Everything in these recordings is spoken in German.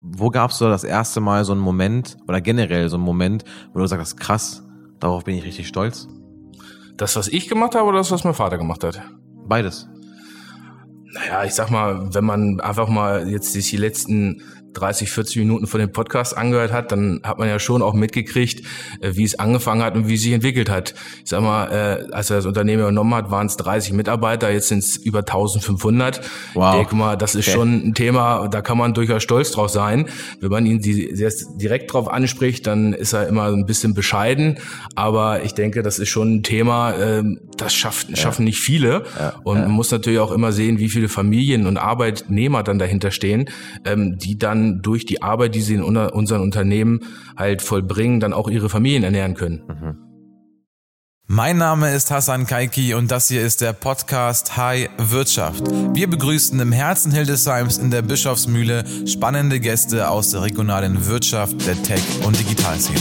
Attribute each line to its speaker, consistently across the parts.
Speaker 1: Wo gab es so das erste Mal so einen Moment oder generell so einen Moment, wo du sagst, krass, darauf bin ich richtig stolz?
Speaker 2: Das, was ich gemacht habe oder das, was mein Vater gemacht hat?
Speaker 1: Beides.
Speaker 2: Naja, ich sag mal, wenn man einfach mal jetzt die letzten 30, 40 Minuten von dem Podcast angehört hat, dann hat man ja schon auch mitgekriegt, äh, wie es angefangen hat und wie es sich entwickelt hat. Ich sag mal, äh, als er das Unternehmen übernommen hat, waren es 30 Mitarbeiter, jetzt sind es über 1500. Wow. Ich denke mal, das ist okay. schon ein Thema, da kann man durchaus stolz drauf sein. Wenn man ihn direkt drauf anspricht, dann ist er immer ein bisschen bescheiden. Aber ich denke, das ist schon ein Thema, ähm, das schafft, schaffen nicht viele. Ja. Und man muss natürlich auch immer sehen, wie viele Familien und Arbeitnehmer dann dahinter stehen, ähm, die dann durch die Arbeit, die sie in unseren Unternehmen halt vollbringen, dann auch ihre Familien ernähren können. Mhm.
Speaker 3: Mein Name ist Hassan Kaiki und das hier ist der Podcast High Wirtschaft. Wir begrüßen im Herzen Hildesheims in der Bischofsmühle spannende Gäste aus der regionalen Wirtschaft, der Tech- und Digitalszene.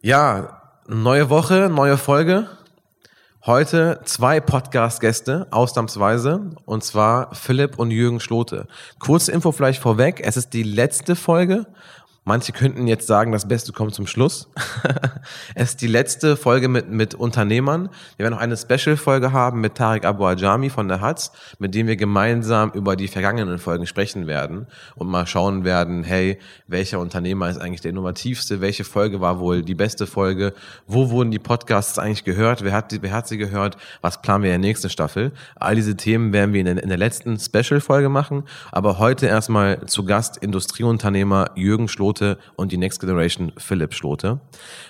Speaker 1: Ja, Neue Woche, neue Folge. Heute zwei Podcast-Gäste, ausnahmsweise, und zwar Philipp und Jürgen Schlote. Kurze Info vielleicht vorweg, es ist die letzte Folge Manche könnten jetzt sagen, das Beste kommt zum Schluss. es ist die letzte Folge mit, mit Unternehmern. Wir werden noch eine Special-Folge haben mit Tarek Abu Ajami von der Hatz, mit dem wir gemeinsam über die vergangenen Folgen sprechen werden und mal schauen werden, hey, welcher Unternehmer ist eigentlich der innovativste? Welche Folge war wohl die beste Folge? Wo wurden die Podcasts eigentlich gehört? Wer hat, wer hat sie gehört? Was planen wir in der nächsten Staffel? All diese Themen werden wir in der, in der letzten Special-Folge machen. Aber heute erstmal zu Gast Industrieunternehmer Jürgen Schloth Schlote und die Next Generation Philipp Schlote.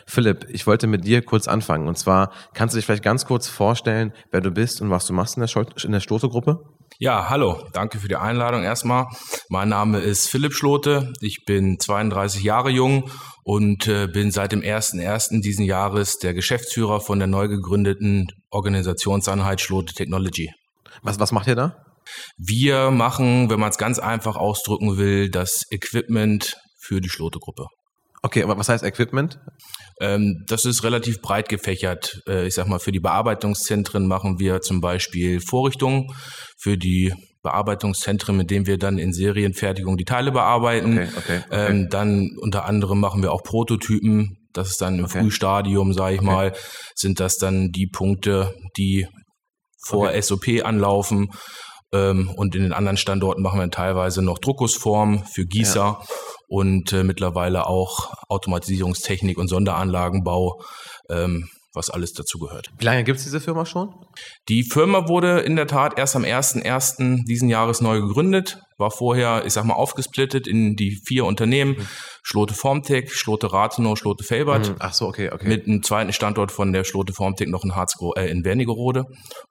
Speaker 1: Philipp, ich wollte mit dir kurz anfangen. Und zwar kannst du dich vielleicht ganz kurz vorstellen, wer du bist und was du machst in der, Schol in der Schlote-Gruppe?
Speaker 2: Ja, hallo, danke für die Einladung erstmal. Mein Name ist Philipp Schlote, ich bin 32 Jahre jung und äh, bin seit dem 1.1. diesen Jahres der Geschäftsführer von der neu gegründeten Organisationseinheit Schlote Technology.
Speaker 1: Was, was macht ihr da?
Speaker 2: Wir machen, wenn man es ganz einfach ausdrücken will, das Equipment für die Schlote-Gruppe.
Speaker 1: Okay, aber was heißt Equipment?
Speaker 2: Ähm, das ist relativ breit gefächert. Äh, ich sag mal, für die Bearbeitungszentren machen wir zum Beispiel Vorrichtungen für die Bearbeitungszentren, mit denen wir dann in Serienfertigung die Teile bearbeiten. Okay, okay, okay. Ähm, dann unter anderem machen wir auch Prototypen. Das ist dann im. Frühstadium, sage ich mal, sind das dann die Punkte, die vor SOP anlaufen. Ähm, und in den anderen Standorten machen wir teilweise noch Druckusformen für Gießer. Ja und äh, mittlerweile auch Automatisierungstechnik und Sonderanlagenbau, ähm, was alles dazu gehört.
Speaker 1: Wie lange gibt es diese Firma schon?
Speaker 2: Die Firma wurde in der Tat erst am 1.1. diesen Jahres neu gegründet, war vorher, ich sag mal, aufgesplittet in die vier Unternehmen, mhm. Schlote Formtech, Schlote Rathenow, Schlote Felbert. Mhm.
Speaker 1: Ach so, okay, okay.
Speaker 2: Mit einem zweiten Standort von der Schlote Formtech noch in Harzgro äh, in Wernigerode.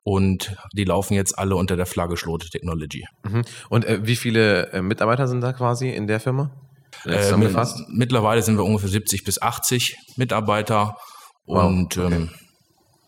Speaker 2: Und die laufen jetzt alle unter der Flagge Schlote Technology.
Speaker 1: Mhm. Und äh, wie viele äh, Mitarbeiter sind da quasi in der Firma?
Speaker 2: Äh, mittlerweile sind wir ungefähr 70 bis 80 Mitarbeiter wow, und okay. ähm,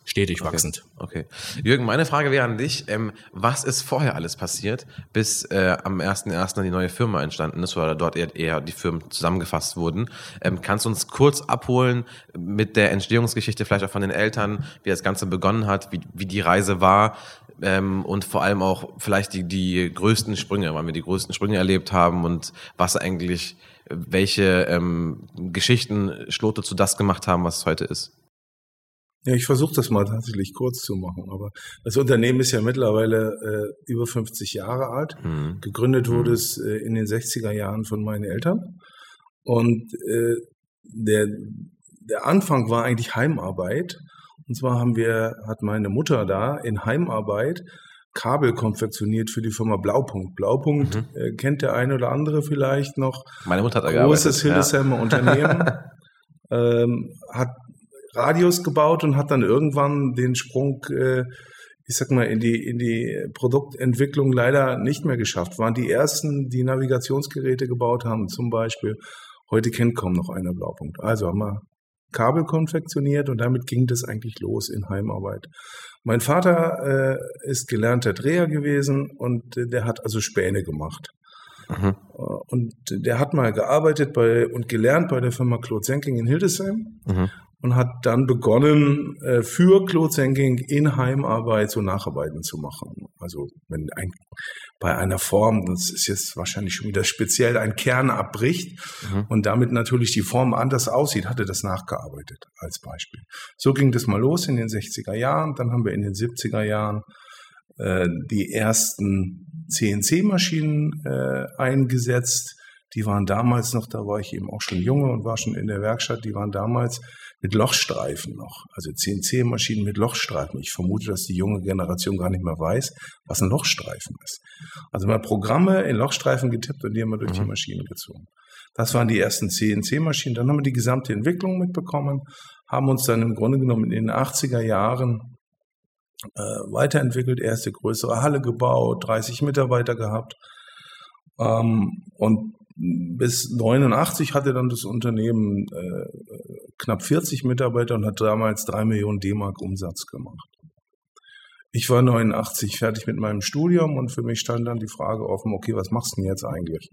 Speaker 2: stetig
Speaker 1: okay,
Speaker 2: wachsend.
Speaker 1: Okay. Jürgen, meine Frage wäre an dich, ähm, was ist vorher alles passiert, bis äh, am 1.1. die neue Firma entstanden ist oder dort eher, eher die Firmen zusammengefasst wurden? Ähm, kannst du uns kurz abholen mit der Entstehungsgeschichte, vielleicht auch von den Eltern, wie das Ganze begonnen hat, wie, wie die Reise war, ähm, und vor allem auch vielleicht die, die größten Sprünge, wann wir die größten Sprünge erlebt haben und was eigentlich welche ähm, Geschichten Schlote zu das gemacht haben, was es heute ist?
Speaker 4: Ja, ich versuche das mal tatsächlich kurz zu machen. Aber das Unternehmen ist ja mittlerweile äh, über 50 Jahre alt. Mhm. Gegründet wurde mhm. es äh, in den 60er Jahren von meinen Eltern. Und äh, der, der Anfang war eigentlich Heimarbeit. Und zwar haben wir, hat meine Mutter da in Heimarbeit Kabel konfektioniert für die Firma Blaupunkt. Blaupunkt mhm. äh, kennt der eine oder andere vielleicht noch.
Speaker 1: Meine Mutter hat
Speaker 4: da Großes Hildesheimer ja. Unternehmen. ähm, hat Radios gebaut und hat dann irgendwann den Sprung, äh, ich sag mal, in die, in die Produktentwicklung leider nicht mehr geschafft. Waren die ersten, die Navigationsgeräte gebaut haben, zum Beispiel. Heute kennt kaum noch einer Blaupunkt. Also haben wir Kabel konfektioniert und damit ging das eigentlich los in Heimarbeit. Mein Vater äh, ist gelernter Dreher gewesen und der hat also Späne gemacht. Mhm. Und der hat mal gearbeitet bei und gelernt bei der Firma Claude Senking in Hildesheim. Mhm. Und hat dann begonnen, äh, für Clothes-Hanging in Heimarbeit so Nacharbeiten zu machen. Also wenn ein, bei einer Form, das ist jetzt wahrscheinlich schon wieder speziell, ein Kern abbricht mhm. und damit natürlich die Form anders aussieht, hatte das nachgearbeitet als Beispiel. So ging das mal los in den 60er Jahren. Dann haben wir in den 70er Jahren äh, die ersten CNC-Maschinen äh, eingesetzt. Die waren damals noch, da war ich eben auch schon junge und war schon in der Werkstatt, die waren damals mit Lochstreifen noch. Also CNC-Maschinen mit Lochstreifen. Ich vermute, dass die junge Generation gar nicht mehr weiß, was ein Lochstreifen ist. Also mal Programme in Lochstreifen getippt und die haben wir durch mhm. die Maschine gezogen. Das waren die ersten CNC-Maschinen. Dann haben wir die gesamte Entwicklung mitbekommen, haben uns dann im Grunde genommen in den 80er Jahren äh, weiterentwickelt, erste größere Halle gebaut, 30 Mitarbeiter gehabt. Ähm, und bis 89 hatte dann das Unternehmen äh, knapp 40 Mitarbeiter und hat damals drei Millionen D-Mark Umsatz gemacht. Ich war 89 fertig mit meinem Studium und für mich stand dann die Frage offen, okay, was machst du denn jetzt eigentlich?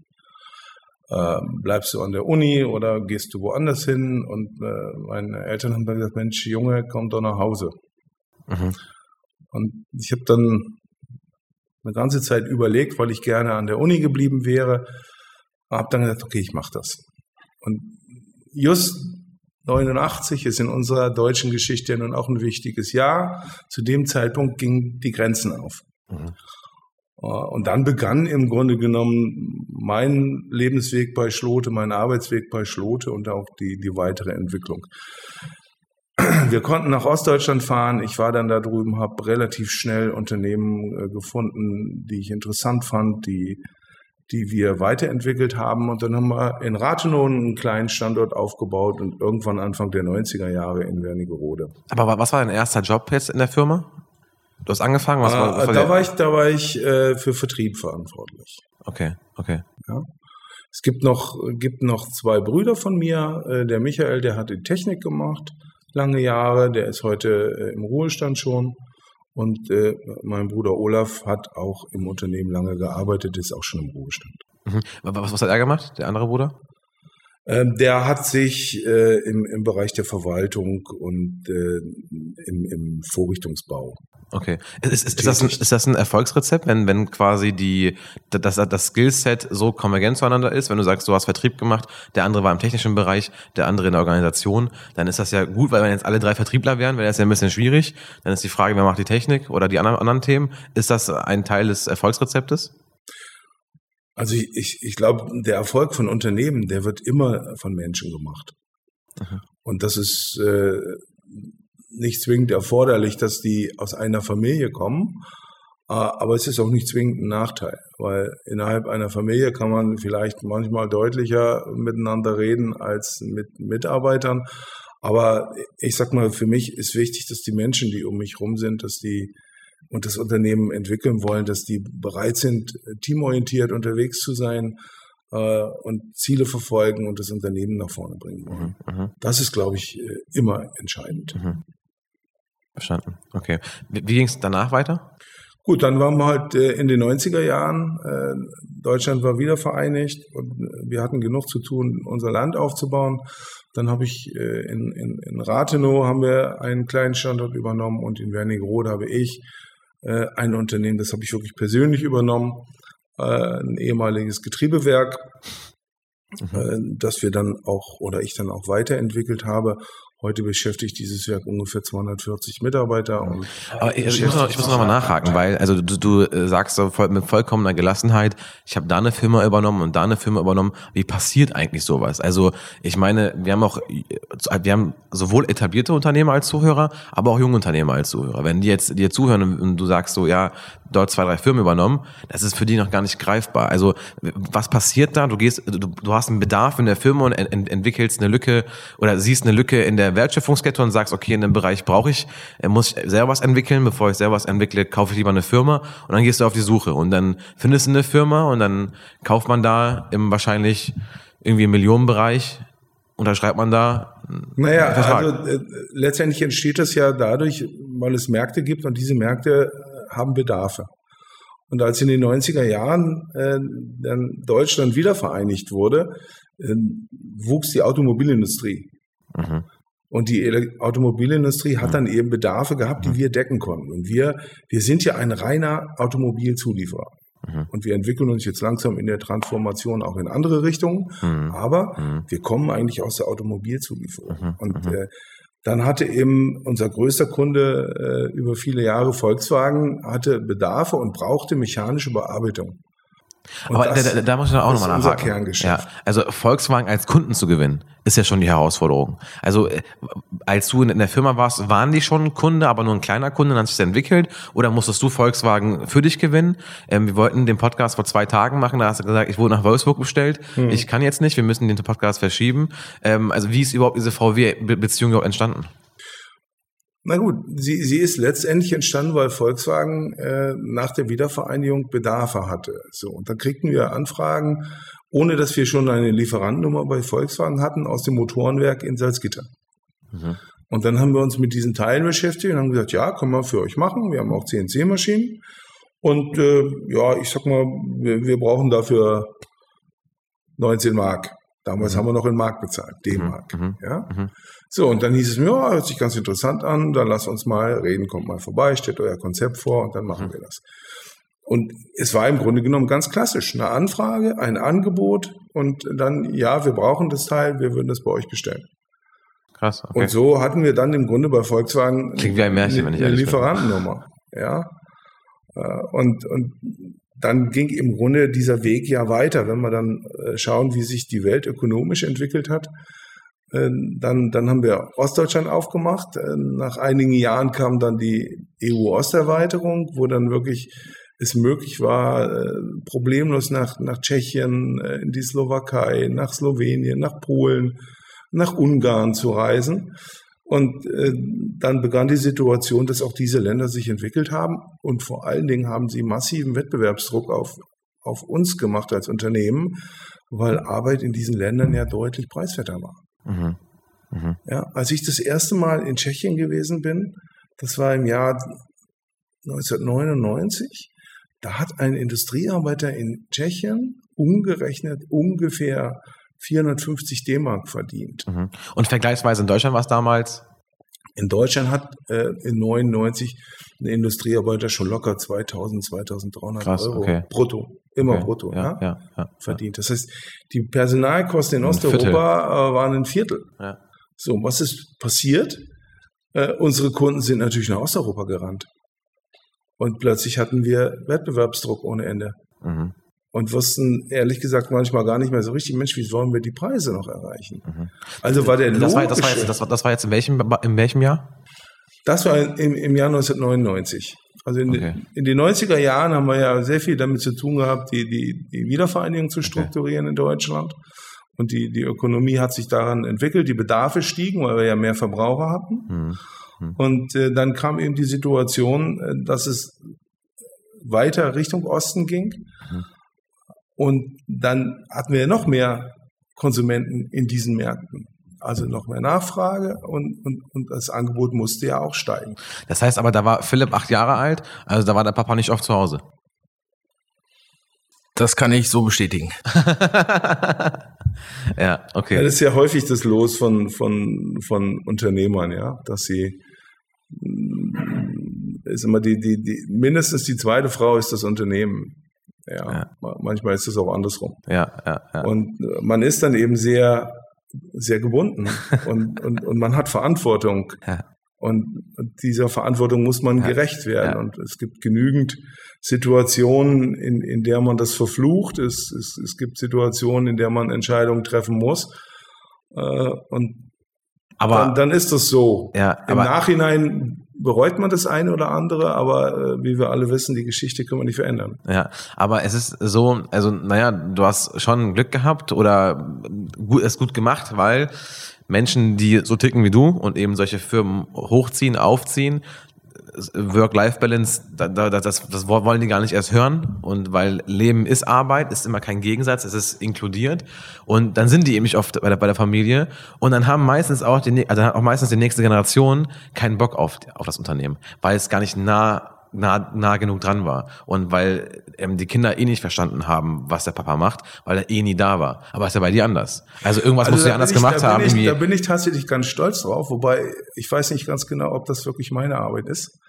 Speaker 4: Äh, bleibst du an der Uni oder gehst du woanders hin? Und äh, meine Eltern haben dann gesagt, Mensch, Junge, komm doch nach Hause. Mhm. Und ich habe dann eine ganze Zeit überlegt, weil ich gerne an der Uni geblieben wäre, habe dann gesagt, okay, ich mache das. Und just 89 ist in unserer deutschen Geschichte ja nun auch ein wichtiges Jahr. Zu dem Zeitpunkt gingen die Grenzen auf. Mhm. Äh, und dann begann im Grunde genommen mein Lebensweg bei Schlote, mein Arbeitsweg bei Schlote und auch die, die weitere Entwicklung. Wir konnten nach Ostdeutschland fahren. Ich war dann da drüben, habe relativ schnell Unternehmen äh, gefunden, die ich interessant fand, die die wir weiterentwickelt haben. Und dann haben wir in Rathenow einen kleinen Standort aufgebaut und irgendwann Anfang der 90er Jahre in Wernigerode.
Speaker 1: Aber was war dein erster Job jetzt in der Firma? Du hast angefangen? Was war,
Speaker 4: was war da, war ich, da war ich äh, für Vertrieb verantwortlich.
Speaker 1: Okay, okay.
Speaker 4: Ja. Es gibt noch, gibt noch zwei Brüder von mir. Äh, der Michael, der hat die Technik gemacht, lange Jahre. Der ist heute äh, im Ruhestand schon. Und äh, mein Bruder Olaf hat auch im Unternehmen lange gearbeitet, ist auch schon im Ruhestand.
Speaker 1: Mhm. Was, was hat er gemacht, der andere Bruder?
Speaker 4: Ähm, der hat sich äh, im, im Bereich der Verwaltung und äh, im, im Vorrichtungsbau.
Speaker 1: Okay. Ist, ist, ist, das ein, ist das ein Erfolgsrezept, wenn, wenn quasi die, das, das Skillset so konvergent zueinander ist? Wenn du sagst, du hast Vertrieb gemacht, der andere war im technischen Bereich, der andere in der Organisation, dann ist das ja gut, weil wenn jetzt alle drei Vertriebler wären, wäre das ja ein bisschen schwierig. Dann ist die Frage, wer macht die Technik oder die anderen, anderen Themen. Ist das ein Teil des Erfolgsrezeptes?
Speaker 4: Also ich, ich, ich glaube, der Erfolg von Unternehmen, der wird immer von Menschen gemacht. Aha. Und das ist äh, nicht zwingend erforderlich, dass die aus einer Familie kommen, äh, aber es ist auch nicht zwingend ein Nachteil, weil innerhalb einer Familie kann man vielleicht manchmal deutlicher miteinander reden als mit Mitarbeitern. Aber ich sag mal, für mich ist wichtig, dass die Menschen, die um mich rum sind, dass die und das Unternehmen entwickeln wollen, dass die bereit sind, teamorientiert unterwegs zu sein äh, und Ziele verfolgen und das Unternehmen nach vorne bringen wollen. Mhm, mhm. das ist, glaube ich, äh, immer entscheidend. Mhm.
Speaker 1: Verstanden. Okay. Wie, wie ging es danach weiter?
Speaker 4: Gut, dann waren wir halt äh, in den 90er Jahren. Äh, Deutschland war wieder vereinigt und wir hatten genug zu tun, unser Land aufzubauen. Dann habe ich äh, in, in, in Rathenow haben wir einen kleinen Standort übernommen und in Wernigerode habe ich äh, ein Unternehmen, das habe ich wirklich persönlich übernommen, äh, ein ehemaliges Getriebewerk, mhm. Äh, das wir dann auch oder ich dann auch weiterentwickelt habe Heute beschäftigt dieses Werk ungefähr 240 Mitarbeiter. Und
Speaker 1: Aber ich, ich muss noch, ich muss noch mal nachhaken, weil also du, du äh, sagst mit vollkommener Gelassenheit, ich habe da eine Firma übernommen und da eine Firma übernommen. Wie passiert eigentlich sowas? Also ich meine, wir haben auch, wir haben sowohl etablierte Unternehmer als Zuhörer, aber auch junge Unternehmer als Zuhörer. Wenn die jetzt dir zuhören und du sagst so, ja, dort zwei, drei Firmen übernommen, das ist für die noch gar nicht greifbar. Also was passiert da? Du gehst, du, du hast einen Bedarf in der Firma und ent, entwickelst eine Lücke oder siehst eine Lücke in der Wertschöpfungskette und sagst, okay, in dem Bereich brauche ich, äh, muss ich selber was entwickeln, bevor ich selber was entwickle, kaufe ich lieber eine Firma und dann gehst du auf die Suche und dann findest du eine Firma und dann kauft man da im wahrscheinlich irgendwie im Millionenbereich unterschreibt man da.
Speaker 4: Naja, also äh, letztendlich entsteht das ja dadurch, weil es Märkte gibt und diese Märkte äh, haben Bedarfe. Und als in den 90er Jahren äh, dann Deutschland wieder vereinigt wurde, äh, wuchs die Automobilindustrie. Mhm. Und die Automobilindustrie hat dann eben Bedarfe gehabt, die wir decken konnten. Und wir, wir sind ja ein reiner Automobilzulieferer.
Speaker 1: Mhm.
Speaker 4: Und wir entwickeln uns jetzt langsam in der Transformation auch in andere Richtungen.
Speaker 1: Mhm.
Speaker 4: Aber
Speaker 1: Mhm.
Speaker 4: wir kommen eigentlich aus der Automobilzulieferung. Und äh, dann hatte eben unser größter Kunde äh, über viele Jahre Volkswagen hatte Bedarfe und brauchte mechanische Bearbeitung. Und
Speaker 1: Aber da, da, muss ich auch nochmal nachhaken. Ja, also Volkswagen als Kunden zu gewinnen, ist ja schon die Herausforderung. Also äh, als du in der Firma warst, waren die schon ein Kunde, aber nur ein kleiner Kunde, dann hat sich das entwickelt? Oder musstest du Volkswagen für dich gewinnen? Ähm, wir wollten den Podcast vor zwei Tagen machen, da hast du gesagt, ich wurde nach Wolfsburg bestellt.
Speaker 4: Hm.
Speaker 1: Ich kann jetzt nicht, wir müssen den Podcast verschieben. Ähm, also wie ist überhaupt diese VW-Beziehung überhaupt entstanden?
Speaker 4: Na gut, sie, sie ist letztendlich entstanden, weil Volkswagen äh, nach der Wiedervereinigung Bedarfe hatte. So, und dann kriegten wir Anfragen, ohne dass wir schon eine Lieferantennummer bei Volkswagen hatten, aus dem Motorenwerk in Salzgitter.
Speaker 1: Mhm.
Speaker 4: Und dann haben wir uns mit diesen Teilen beschäftigt und haben gesagt, ja, können wir für euch machen. Wir haben auch CNC-Maschinen. Und äh, ja, ich sag mal, wir, wir brauchen dafür 19 Mark. Damals
Speaker 1: Mhm.
Speaker 4: haben wir noch in Mark bezahlt, D-Mark.
Speaker 1: Mhm.
Speaker 4: Ja? So, und dann hieß es mir, ja, hört sich ganz interessant an, dann lasst uns mal reden, kommt mal vorbei, stellt euer Konzept vor und dann machen
Speaker 1: Mhm.
Speaker 4: wir das. Und es war im Grunde genommen ganz klassisch. Eine Anfrage, ein Angebot und dann, ja, wir brauchen das Teil, wir würden das bei euch bestellen.
Speaker 1: Krass, okay.
Speaker 4: Und so hatten wir dann im Grunde bei Volkswagen
Speaker 1: Klingt wie ein Märchen, wenn ich
Speaker 4: eine. Lieferantennummer. Ja. Äh, Und, und dann ging im Grunde dieser Weg ja weiter. Wenn wir dann äh, schauen, wie sich die Welt ökonomisch entwickelt hat, dann, dann haben wir Ostdeutschland aufgemacht. Äh, Nach einigen Jahren kam dann die EU-Osterweiterung, wo dann wirklich es möglich war, äh, problemlos nach, nach Tschechien, äh, in die Slowakei, nach Slowenien, nach Polen, nach Ungarn zu reisen. Und äh, dann begann die Situation, dass auch diese Länder sich entwickelt haben. Und vor allen Dingen haben sie massiven Wettbewerbsdruck auf, auf uns gemacht als Unternehmen, weil Arbeit in diesen Ländern ja deutlich preiswerter war.
Speaker 1: Mhm. Mhm.
Speaker 4: Ja, als ich das erste Mal in Tschechien gewesen bin, das war im Jahr 1999, da hat ein Industriearbeiter in Tschechien umgerechnet ungefähr 450 D-Mark verdient.
Speaker 1: Mhm. Und vergleichsweise in Deutschland war es damals
Speaker 4: In Deutschland hat äh, in 99 ein Industriearbeiter schon locker 2000, 2300
Speaker 1: Krass,
Speaker 4: Euro
Speaker 1: okay.
Speaker 4: brutto, immer
Speaker 1: Okay.
Speaker 4: brutto,
Speaker 1: ja,
Speaker 4: ja,
Speaker 1: ja,
Speaker 4: verdient. Das heißt, die Personalkosten in Osteuropa äh, waren ein Viertel. So, was ist passiert? Äh, unsere Kunden sind natürlich nach Osteuropa gerannt. Und plötzlich hatten wir Wettbewerbsdruck ohne Ende.
Speaker 1: Mhm.
Speaker 4: Und wussten ehrlich gesagt manchmal gar nicht mehr so richtig, Mensch, wie sollen wir die Preise noch erreichen?
Speaker 1: Mhm.
Speaker 4: Also war der
Speaker 1: Das war, das, war jetzt, das, war, das war jetzt in welchem, in welchem Jahr?
Speaker 4: Das war im, im Jahr 1999. Also in,
Speaker 1: Okay.
Speaker 4: in den 90er Jahren haben wir ja sehr viel damit zu tun gehabt, die, die, die Wiedervereinigung zu strukturieren in Deutschland. Und die, die Ökonomie hat sich daran entwickelt, die Bedarfe stiegen, weil wir ja mehr Verbraucher hatten.
Speaker 1: Mhm.
Speaker 4: Und äh, dann kam eben die Situation, äh, dass es weiter Richtung Osten ging.
Speaker 1: Mhm.
Speaker 4: Und dann hatten wir noch mehr Konsumenten in diesen Märkten. Also noch mehr Nachfrage und, und, und das Angebot musste ja auch steigen.
Speaker 1: Das heißt aber, da war Philipp acht Jahre alt, also da war der Papa nicht oft zu Hause.
Speaker 2: Das kann ich so bestätigen.
Speaker 1: ja, okay.
Speaker 4: Das ist ja häufig das Los von, von, von Unternehmern, ja, dass sie ist immer die, die, die, mindestens die zweite Frau ist das Unternehmen. Ja,
Speaker 1: Ja.
Speaker 4: ma- manchmal ist es auch andersrum.
Speaker 1: ja, ja, ja.
Speaker 4: Und äh, man ist dann eben sehr, sehr gebunden und, und, und man hat Verantwortung.
Speaker 1: Ja.
Speaker 4: Und, dieser Verantwortung muss man
Speaker 1: Ja.
Speaker 4: gerecht werden.
Speaker 1: Ja.
Speaker 4: Und es gibt genügend Situationen, in, in der man das verflucht. Es, es, es gibt Situationen, in der man Entscheidungen treffen muss. Äh, und
Speaker 1: aber
Speaker 4: dann, dann ist das so.
Speaker 1: ja,
Speaker 4: Im Nachhinein bereut man das eine oder andere, aber äh, wie wir alle wissen, die Geschichte können wir nicht verändern.
Speaker 1: Ja, aber es ist so, also naja, du hast schon Glück gehabt oder gut, es gut gemacht, weil Menschen, die so ticken wie du und eben solche Firmen hochziehen, aufziehen, Work-Life-Balance, da, da, das, das wollen die gar nicht erst hören. Und weil Leben ist Arbeit, ist immer kein Gegensatz, es ist inkludiert. Und dann sind die eben nicht oft bei der, bei der Familie. Und dann haben meistens auch die, also auch meistens die nächste Generation keinen Bock auf, auf das Unternehmen, weil es gar nicht nah nah, nah genug dran war. Und weil ähm, die Kinder eh nicht verstanden haben, was der Papa macht, weil er eh nie da war. Aber ist ja bei dir anders. Also irgendwas
Speaker 4: Also
Speaker 1: musst du
Speaker 4: da
Speaker 1: ja anders
Speaker 4: ich,
Speaker 1: gemacht
Speaker 4: da
Speaker 1: haben.
Speaker 4: Ich, da bin ich tatsächlich ganz stolz drauf, wobei ich weiß nicht ganz genau, ob das wirklich meine Arbeit ist.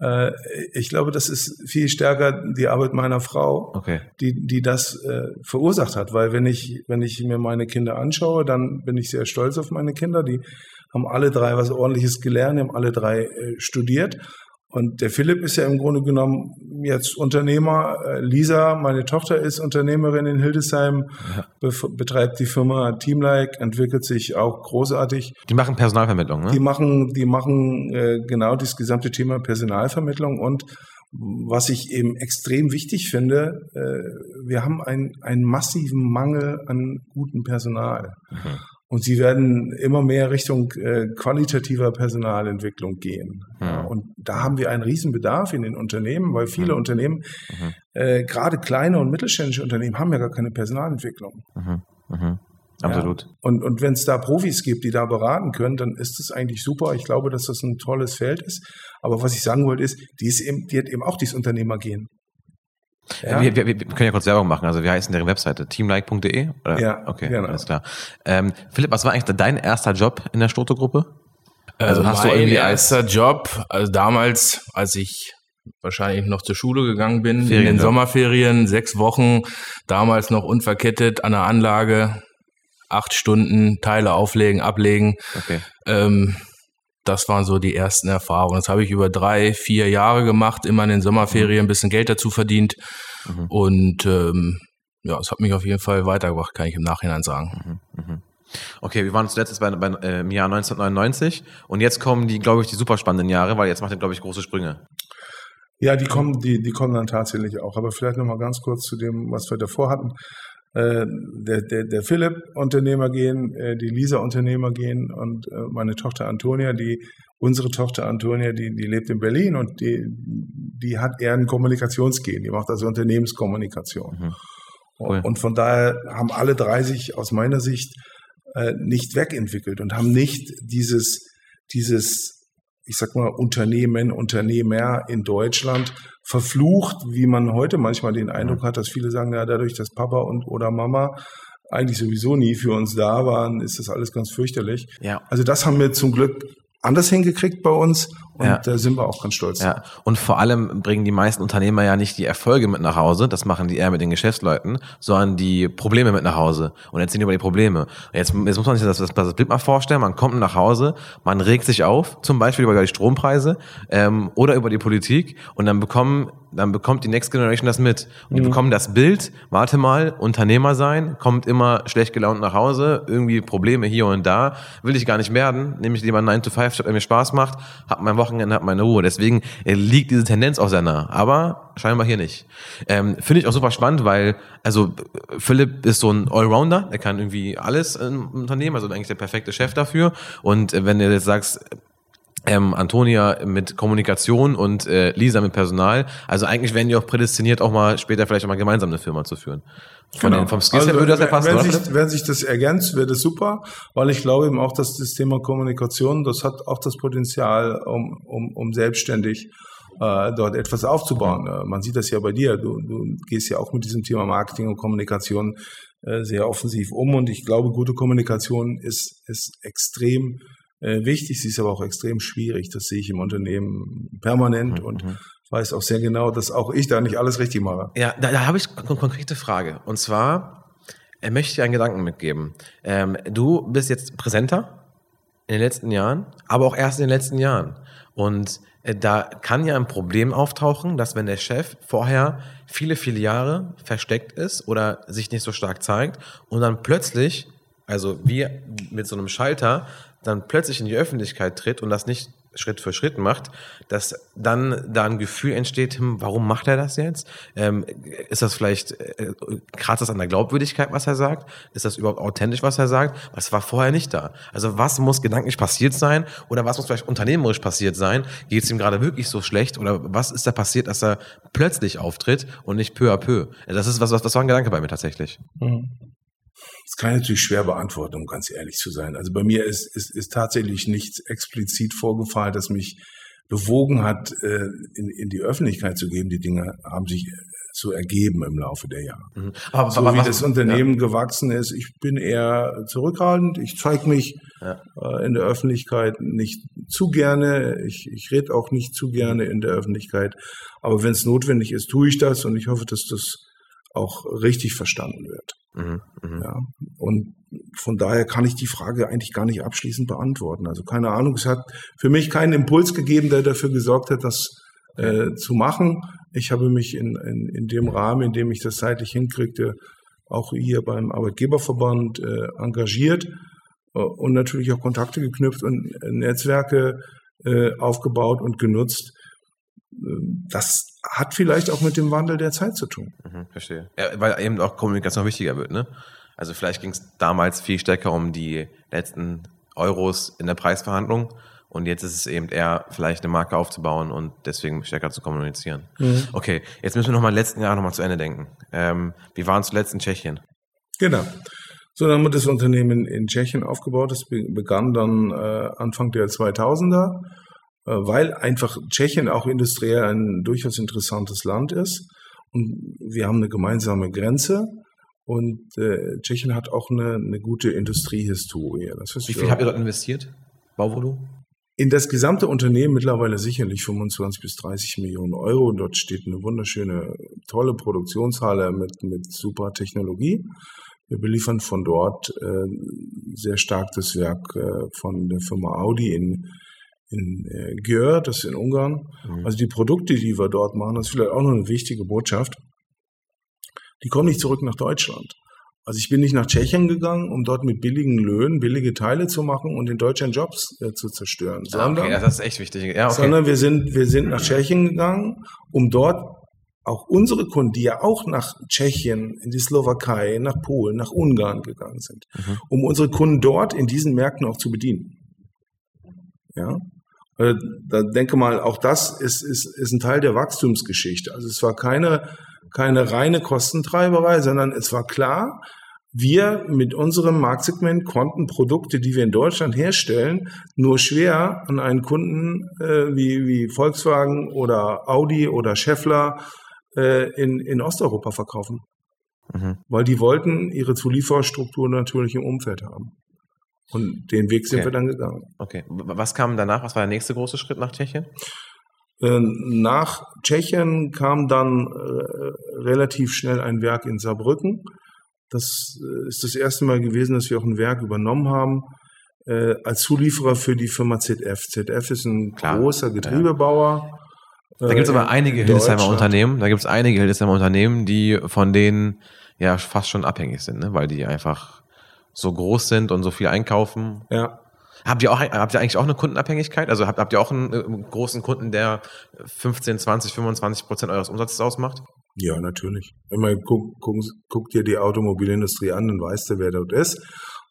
Speaker 4: Äh, ich glaube, das ist viel stärker die Arbeit meiner Frau,
Speaker 1: Okay.
Speaker 4: die, die das äh, verursacht hat. Weil wenn ich, wenn ich mir meine Kinder anschaue, dann bin ich sehr stolz auf meine Kinder. Die haben alle drei was ordentliches gelernt, die haben alle drei äh, studiert. Und der Philipp ist ja im Grunde genommen jetzt Unternehmer. Äh, Lisa, meine Tochter, ist Unternehmerin in Hildesheim, bef- betreibt die Firma Teamlike, entwickelt sich auch großartig.
Speaker 1: Die machen Personalvermittlung, ne?
Speaker 4: Die machen, die machen äh, genau das gesamte Thema Personalvermittlung und was ich eben extrem wichtig finde, äh, wir haben einen, einen massiven Mangel an gutem Personal.
Speaker 1: Mhm.
Speaker 4: Und sie werden immer mehr Richtung äh, qualitativer Personalentwicklung gehen. Ja, und da haben wir einen Riesenbedarf in den Unternehmen, weil viele
Speaker 1: Mhm.
Speaker 4: Unternehmen,
Speaker 1: Mhm.
Speaker 4: äh, gerade kleine und mittelständische Unternehmen, haben ja gar keine Personalentwicklung.
Speaker 1: Mhm. Mhm. Absolut.
Speaker 4: Und, und wenn es da Profis gibt, die da beraten können, dann ist das eigentlich super. Ich glaube, dass das ein tolles Feld ist. Aber was ich sagen wollte, ist, die, ist eben, die hat eben auch dieses Unternehmergehen. Ja,
Speaker 1: Wir, wir, wir können ja kurz Werbung machen. Also wie heißt denn deren Webseite? Teamlike.de? Oder?
Speaker 4: Ja,
Speaker 1: Okay,
Speaker 4: genau.
Speaker 1: alles klar. Ähm, Philipp, was war eigentlich dein erster Job in der Stoto-Gruppe? Also
Speaker 2: Also
Speaker 1: hast du
Speaker 2: mein
Speaker 1: irgendwie als-
Speaker 2: erster Job, also damals, als ich wahrscheinlich noch zur Schule gegangen bin, in den
Speaker 1: Ferienjob.
Speaker 2: Sommerferien, sechs Wochen, damals noch unverkettet an der Anlage, acht Stunden, Teile auflegen, ablegen.
Speaker 1: Okay.
Speaker 2: Ähm, das waren so die ersten Erfahrungen. Das habe ich über drei, vier Jahre gemacht, immer in den Sommerferien ein bisschen Geld dazu verdient.
Speaker 1: Mhm.
Speaker 2: Und ähm, ja, es hat mich auf jeden Fall weitergebracht, kann ich im Nachhinein sagen.
Speaker 1: Okay, wir waren zuletzt bei, bei, äh, im Jahr 1999 und jetzt kommen die, glaube ich, die super spannenden Jahre, weil jetzt macht ihr, glaube ich, große Sprünge.
Speaker 4: ja die, kommen, die, die kommen dann tatsächlich auch. Aber vielleicht nochmal ganz kurz zu dem, was wir davor hatten. Äh, der, der, der Philipp Unternehmer gehen, äh, die Lisa Unternehmer gehen und äh, meine Tochter Antonia, die unsere Tochter Antonia, die, die lebt in Berlin und die, die hat eher ein Kommunikationsgehen, die macht also Unternehmenskommunikation.
Speaker 1: Mhm. Cool.
Speaker 4: Und von daher haben alle drei sich aus meiner Sicht äh, nicht wegentwickelt und haben nicht dieses, dieses, ich sag mal, Unternehmen, Unternehmer in Deutschland verflucht, wie man heute manchmal den Eindruck hat, dass viele sagen, ja, dadurch, dass Papa und oder Mama eigentlich sowieso nie für uns da waren, ist das alles ganz fürchterlich.
Speaker 1: Ja.
Speaker 4: Also das haben wir zum Glück anders hingekriegt bei uns und
Speaker 1: Ja.
Speaker 4: da sind wir auch ganz stolz.
Speaker 1: Ja, und vor allem bringen die meisten Unternehmer ja nicht die Erfolge mit nach Hause, das machen die eher mit den Geschäftsleuten, sondern die Probleme mit nach Hause und erzählen über die Probleme. Jetzt, jetzt muss man sich das, das, das Bild mal vorstellen, man kommt nach Hause, man regt sich auf, zum Beispiel über die Strompreise ähm, oder über die Politik und dann bekommen dann bekommt die Next Generation das mit. Und die bekommen das Bild, warte mal, Unternehmer sein, kommt immer schlecht gelaunt nach Hause, irgendwie Probleme hier und da, will ich gar nicht werden, nehme ich lieber 9 to 5, statt mir Spaß macht, hab mein Wochenende, hab meine Ruhe. Deswegen äh, liegt diese Tendenz auch sehr nah, aber scheinbar hier nicht. Ähm, Finde ich auch super spannend, weil, also Philipp ist so ein Allrounder, er kann irgendwie alles im Unternehmen, also eigentlich der perfekte Chef dafür. Und äh, wenn du jetzt sagst, ähm, Antonia mit Kommunikation und äh, Lisa mit Personal. Also eigentlich wären die auch prädestiniert, auch mal später vielleicht auch mal gemeinsam eine Firma zu führen. Von den, vom Skillset würde das ja passen,
Speaker 4: Also wenn,
Speaker 1: oder?
Speaker 4: sich, wenn sich das ergänzt, wäre das super, weil ich glaube eben auch, dass das Thema Kommunikation, das hat auch das Potenzial, um, um, um selbstständig äh, dort etwas aufzubauen. Äh, man sieht das ja bei dir. Du, du gehst ja auch mit diesem Thema Marketing und Kommunikation äh, sehr offensiv um und ich glaube, gute Kommunikation ist, ist extrem äh, wichtig. Sie ist aber auch extrem schwierig. Das sehe ich im Unternehmen permanent
Speaker 1: Mhm,
Speaker 4: und
Speaker 1: mhm.
Speaker 4: Weiß auch sehr genau, dass auch ich da nicht alles richtig mache.
Speaker 1: Ja, da, da habe ich eine konkrete Frage. Und zwar äh, möchte dir einen Gedanken mitgeben. Ähm, du bist jetzt präsenter in den letzten Jahren, aber auch erst in den letzten Jahren. Und äh, da kann ja ein Problem auftauchen, dass wenn der Chef vorher viele, viele Jahre versteckt ist oder sich nicht so stark zeigt und dann plötzlich, also wir mit so einem Schalter, dann plötzlich in die Öffentlichkeit tritt und das nicht Schritt für Schritt macht, dass dann da ein Gefühl entsteht, hm, warum macht er das jetzt? Ähm, ist das vielleicht, äh, kratzt das an der Glaubwürdigkeit, was er sagt? Ist das überhaupt authentisch, was er sagt? Was war vorher nicht da? Also was muss gedanklich passiert sein oder was muss vielleicht unternehmerisch passiert sein? Geht es ihm gerade wirklich so schlecht oder was ist da passiert, dass er plötzlich auftritt und nicht peu à peu? Das ist was, was, was war ein Gedanke bei mir tatsächlich.
Speaker 4: Das kann ich natürlich schwer beantworten, um ganz ehrlich zu sein. Also bei mir ist, ist, ist tatsächlich nichts explizit vorgefallen, das mich bewogen hat, äh, in, in die Öffentlichkeit zu geben. Die Dinge haben sich so ergeben im Laufe der Jahre. Mhm. Aber, so aber, wie was, das Unternehmen ja. gewachsen ist, ich bin eher zurückhaltend. Ich zeige mich ja. äh, in der Öffentlichkeit nicht zu gerne. Ich, ich rede auch nicht zu gerne in der Öffentlichkeit. Aber wenn es notwendig ist, tue ich das und ich hoffe, dass das auch richtig verstanden wird. Mhm, mh. ja, und von daher kann ich die Frage eigentlich gar nicht abschließend beantworten. Also keine Ahnung, es hat für mich keinen Impuls gegeben, der dafür gesorgt hat, das äh, zu machen. Ich habe mich in, in, in dem Rahmen, in dem ich das zeitlich hinkriegte, auch hier beim Arbeitgeberverband äh, engagiert äh, und natürlich auch Kontakte geknüpft und Netzwerke äh, aufgebaut und genutzt. Das hat vielleicht auch mit dem Wandel der Zeit zu tun.
Speaker 1: Mhm, verstehe. Ja, weil eben auch Kommunikation wichtiger wird, ne? Also vielleicht ging es damals viel stärker um die letzten Euros in der Preisverhandlung und jetzt ist es eben eher vielleicht eine Marke aufzubauen und deswegen stärker zu kommunizieren. Mhm. Okay, jetzt müssen wir nochmal letzten Jahr nochmal zu Ende denken. Ähm, wir waren zuletzt in Tschechien.
Speaker 4: Genau. So, dann wir das Unternehmen in Tschechien aufgebaut. Das begann dann äh, Anfang der 2000er, äh, weil einfach Tschechien auch industriell ein durchaus interessantes Land ist. Und wir haben eine gemeinsame Grenze. Und äh, Tschechien hat auch eine, eine gute Industriehistorie.
Speaker 1: Wie viel habt ihr dort investiert? Bauvolumen?
Speaker 4: in das gesamte Unternehmen mittlerweile sicherlich 25 bis 30 Millionen Euro. Und dort steht eine wunderschöne, tolle Produktionshalle mit, mit super Technologie. Wir beliefern von dort äh, sehr stark das Werk äh, von der Firma Audi in, in äh, Győr, das ist in Ungarn. Mhm. Also die Produkte, die wir dort machen, das ist vielleicht auch noch eine wichtige Botschaft. Die kommen nicht zurück nach Deutschland. Also ich bin nicht nach Tschechien gegangen, um dort mit billigen Löhnen billige Teile zu machen und in Deutschland Jobs äh, zu zerstören.
Speaker 1: Ah, sondern, okay, das ist echt wichtig. Ja,
Speaker 4: okay. Sondern wir sind, wir sind nach Tschechien gegangen, um dort auch unsere Kunden, die ja auch nach Tschechien, in die Slowakei, nach Polen, nach Ungarn gegangen sind, mhm. um unsere Kunden dort in diesen Märkten auch zu bedienen. Ja, da denke mal, auch das ist, ist, ist ein Teil der Wachstumsgeschichte. Also es war keine keine reine Kostentreiberei, sondern es war klar, wir mit unserem Marktsegment konnten Produkte, die wir in Deutschland herstellen, nur schwer an einen Kunden äh, wie, wie Volkswagen oder Audi oder Scheffler äh, in, in Osteuropa verkaufen. Mhm. Weil die wollten ihre Zulieferstruktur natürlich im Umfeld haben. Und den Weg sind okay. wir dann gegangen.
Speaker 1: Okay. Was kam danach? Was war der nächste große Schritt nach Tschechien?
Speaker 4: Äh, nach Tschechien kam dann äh, relativ schnell ein Werk in Saarbrücken. Das äh, ist das erste Mal gewesen, dass wir auch ein Werk übernommen haben als Zulieferer für die Firma ZF. ZF ist ein Klar, großer Getriebebauer.
Speaker 1: Ja. Da gibt es aber einige Hildesheimer Unternehmen, da gibt es einige Hildesheimer Unternehmen, die von denen ja fast schon abhängig sind, ne? weil die einfach so groß sind und so viel einkaufen.
Speaker 4: Ja.
Speaker 1: Habt ihr auch, habt ihr eigentlich auch eine Kundenabhängigkeit? Also habt, habt ihr auch einen, äh, großen Kunden, der 15, 20, 25 Prozent eures Umsatzes ausmacht?
Speaker 4: Ja, natürlich. Wenn man guckt, guck, guck dir die Automobilindustrie an, dann weißt du, wer dort ist.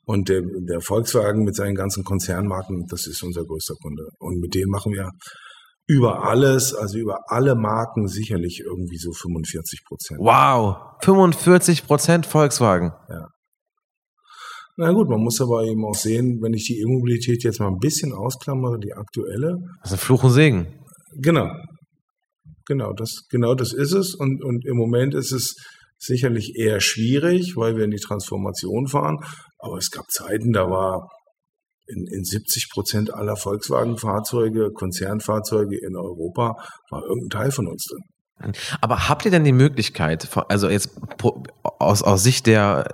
Speaker 4: Und der, der Volkswagen mit seinen ganzen Konzernmarken, das ist unser größter Kunde. Und mit denen machen wir über alles, also über alle Marken sicherlich irgendwie so 45 Prozent.
Speaker 1: Wow, 45 Prozent Volkswagen.
Speaker 4: Ja. Na gut, man muss aber eben auch sehen, wenn ich die E-Mobilität jetzt mal ein bisschen ausklammere, die aktuelle.
Speaker 1: Das ist ein Fluch und Segen.
Speaker 4: Genau. Genau, das, genau das ist es. Und, und im Moment ist es sicherlich eher schwierig, weil wir in die Transformation fahren. Aber es gab Zeiten, da war in, in 70 Prozent aller Volkswagen-Fahrzeuge, Konzernfahrzeuge in Europa, war irgendein Teil von uns drin.
Speaker 1: Aber habt ihr denn die Möglichkeit, also jetzt aus, aus Sicht der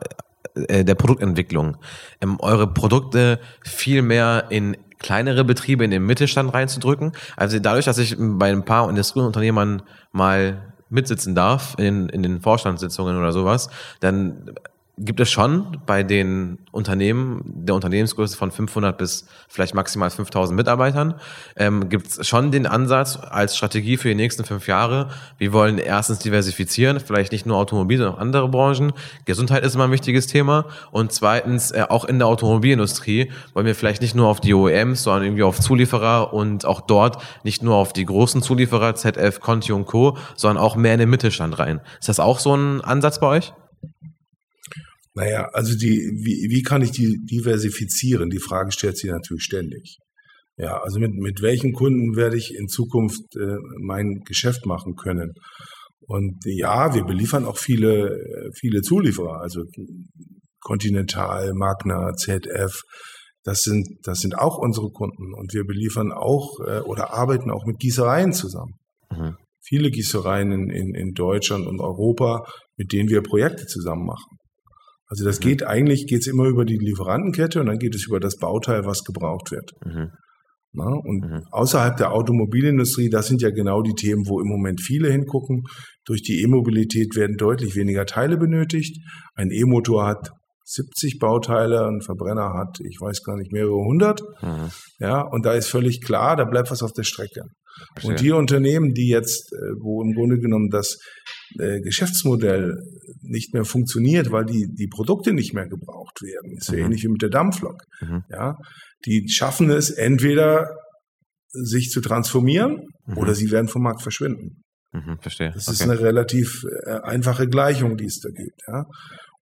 Speaker 1: äh, der Produktentwicklung, ähm, eure Produkte viel mehr in kleinere Betriebe in den Mittelstand reinzudrücken. Also dadurch, dass ich bei ein paar Industrieunternehmern mal mitsitzen darf in, in den Vorstandssitzungen oder sowas, dann gibt es schon bei den Unternehmen der Unternehmensgröße von 500 bis vielleicht maximal 5000 Mitarbeitern, ähm, gibt es schon den Ansatz als Strategie für die nächsten fünf Jahre. Wir wollen erstens diversifizieren, vielleicht nicht nur Automobil, sondern auch andere Branchen. Gesundheit ist immer ein wichtiges Thema. Und zweitens, äh, auch in der Automobilindustrie wollen wir vielleicht nicht nur auf die OEMs, sondern irgendwie auf Zulieferer und auch dort nicht nur auf die großen Zulieferer, ZF, Conti und Co., sondern auch mehr in den Mittelstand rein. Ist das auch so ein Ansatz bei euch?
Speaker 4: Naja, also die, wie, wie kann ich die diversifizieren? Die Frage stellt sich natürlich ständig. Ja, also mit, mit welchen Kunden werde ich in Zukunft äh, mein Geschäft machen können? Und ja, wir beliefern auch viele, viele Zulieferer, also Continental, Magna, ZF. Das sind, das sind auch unsere Kunden. Und wir beliefern auch äh, oder arbeiten auch mit Gießereien zusammen. Mhm. Viele Gießereien in, in, in Deutschland und Europa, mit denen wir Projekte zusammen machen. Also das mhm. geht eigentlich, geht es immer über die Lieferantenkette und dann geht es über das Bauteil, was gebraucht wird. Mhm. Na, und mhm. außerhalb der Automobilindustrie, das sind ja genau die Themen, wo im Moment viele hingucken. Durch die E-Mobilität werden deutlich weniger Teile benötigt. Ein E-Motor hat 70 Bauteile, ein Verbrenner hat, ich weiß gar nicht, mehrere hundert. Mhm. Ja, und da ist völlig klar, da bleibt was auf der Strecke. Und die Unternehmen, die jetzt, äh, wo im Grunde genommen das äh, Geschäftsmodell nicht mehr funktioniert, weil die, die Produkte nicht mehr gebraucht werden, ist ja mhm. ähnlich wie mit der Dampflok. Mhm. Ja, die schaffen es entweder sich zu transformieren mhm. oder sie werden vom Markt verschwinden.
Speaker 1: Mhm, verstehe.
Speaker 4: Das ist eine relativ äh, einfache Gleichung, die es da gibt. Ja.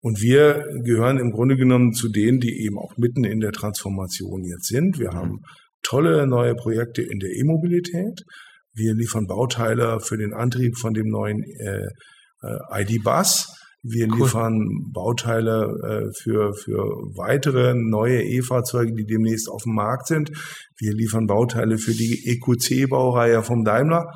Speaker 4: Und wir gehören im Grunde genommen zu denen, die eben auch mitten in der Transformation jetzt sind. Wir mhm. haben tolle neue Projekte in der E-Mobilität. Wir liefern Bauteile für den Antrieb von dem neuen äh, äh ID-Bus. Wir cool. liefern Bauteile äh, für, für weitere neue E-Fahrzeuge, die demnächst auf dem Markt sind. Wir liefern Bauteile für die EQC-Baureihe vom Daimler.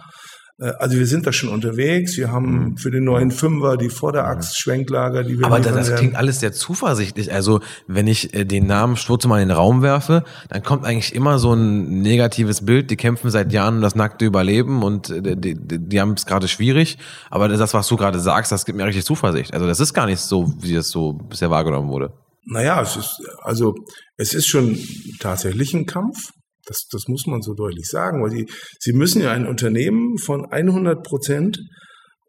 Speaker 4: Äh, also wir sind da schon unterwegs. Wir haben mhm. für den neuen Fünfer die Vorderachs-Schwenklager, die wir
Speaker 1: Aber das klingt alles sehr zuversichtlich. Also wenn ich äh, den Namen Sturze mal in den Raum werfe, dann kommt eigentlich immer so ein negatives Bild. Die kämpfen seit Jahren um das nackte Überleben und äh, die, die, die haben es gerade schwierig. Aber das, was du gerade sagst, das gibt mir richtig Zuversicht. Also das ist gar nicht so, wie es so bisher wahrgenommen wurde.
Speaker 4: Naja, es ist, also es ist schon tatsächlich ein Kampf. Das, das muss man so deutlich sagen, weil die, sie müssen ja ein Unternehmen von 100 Prozent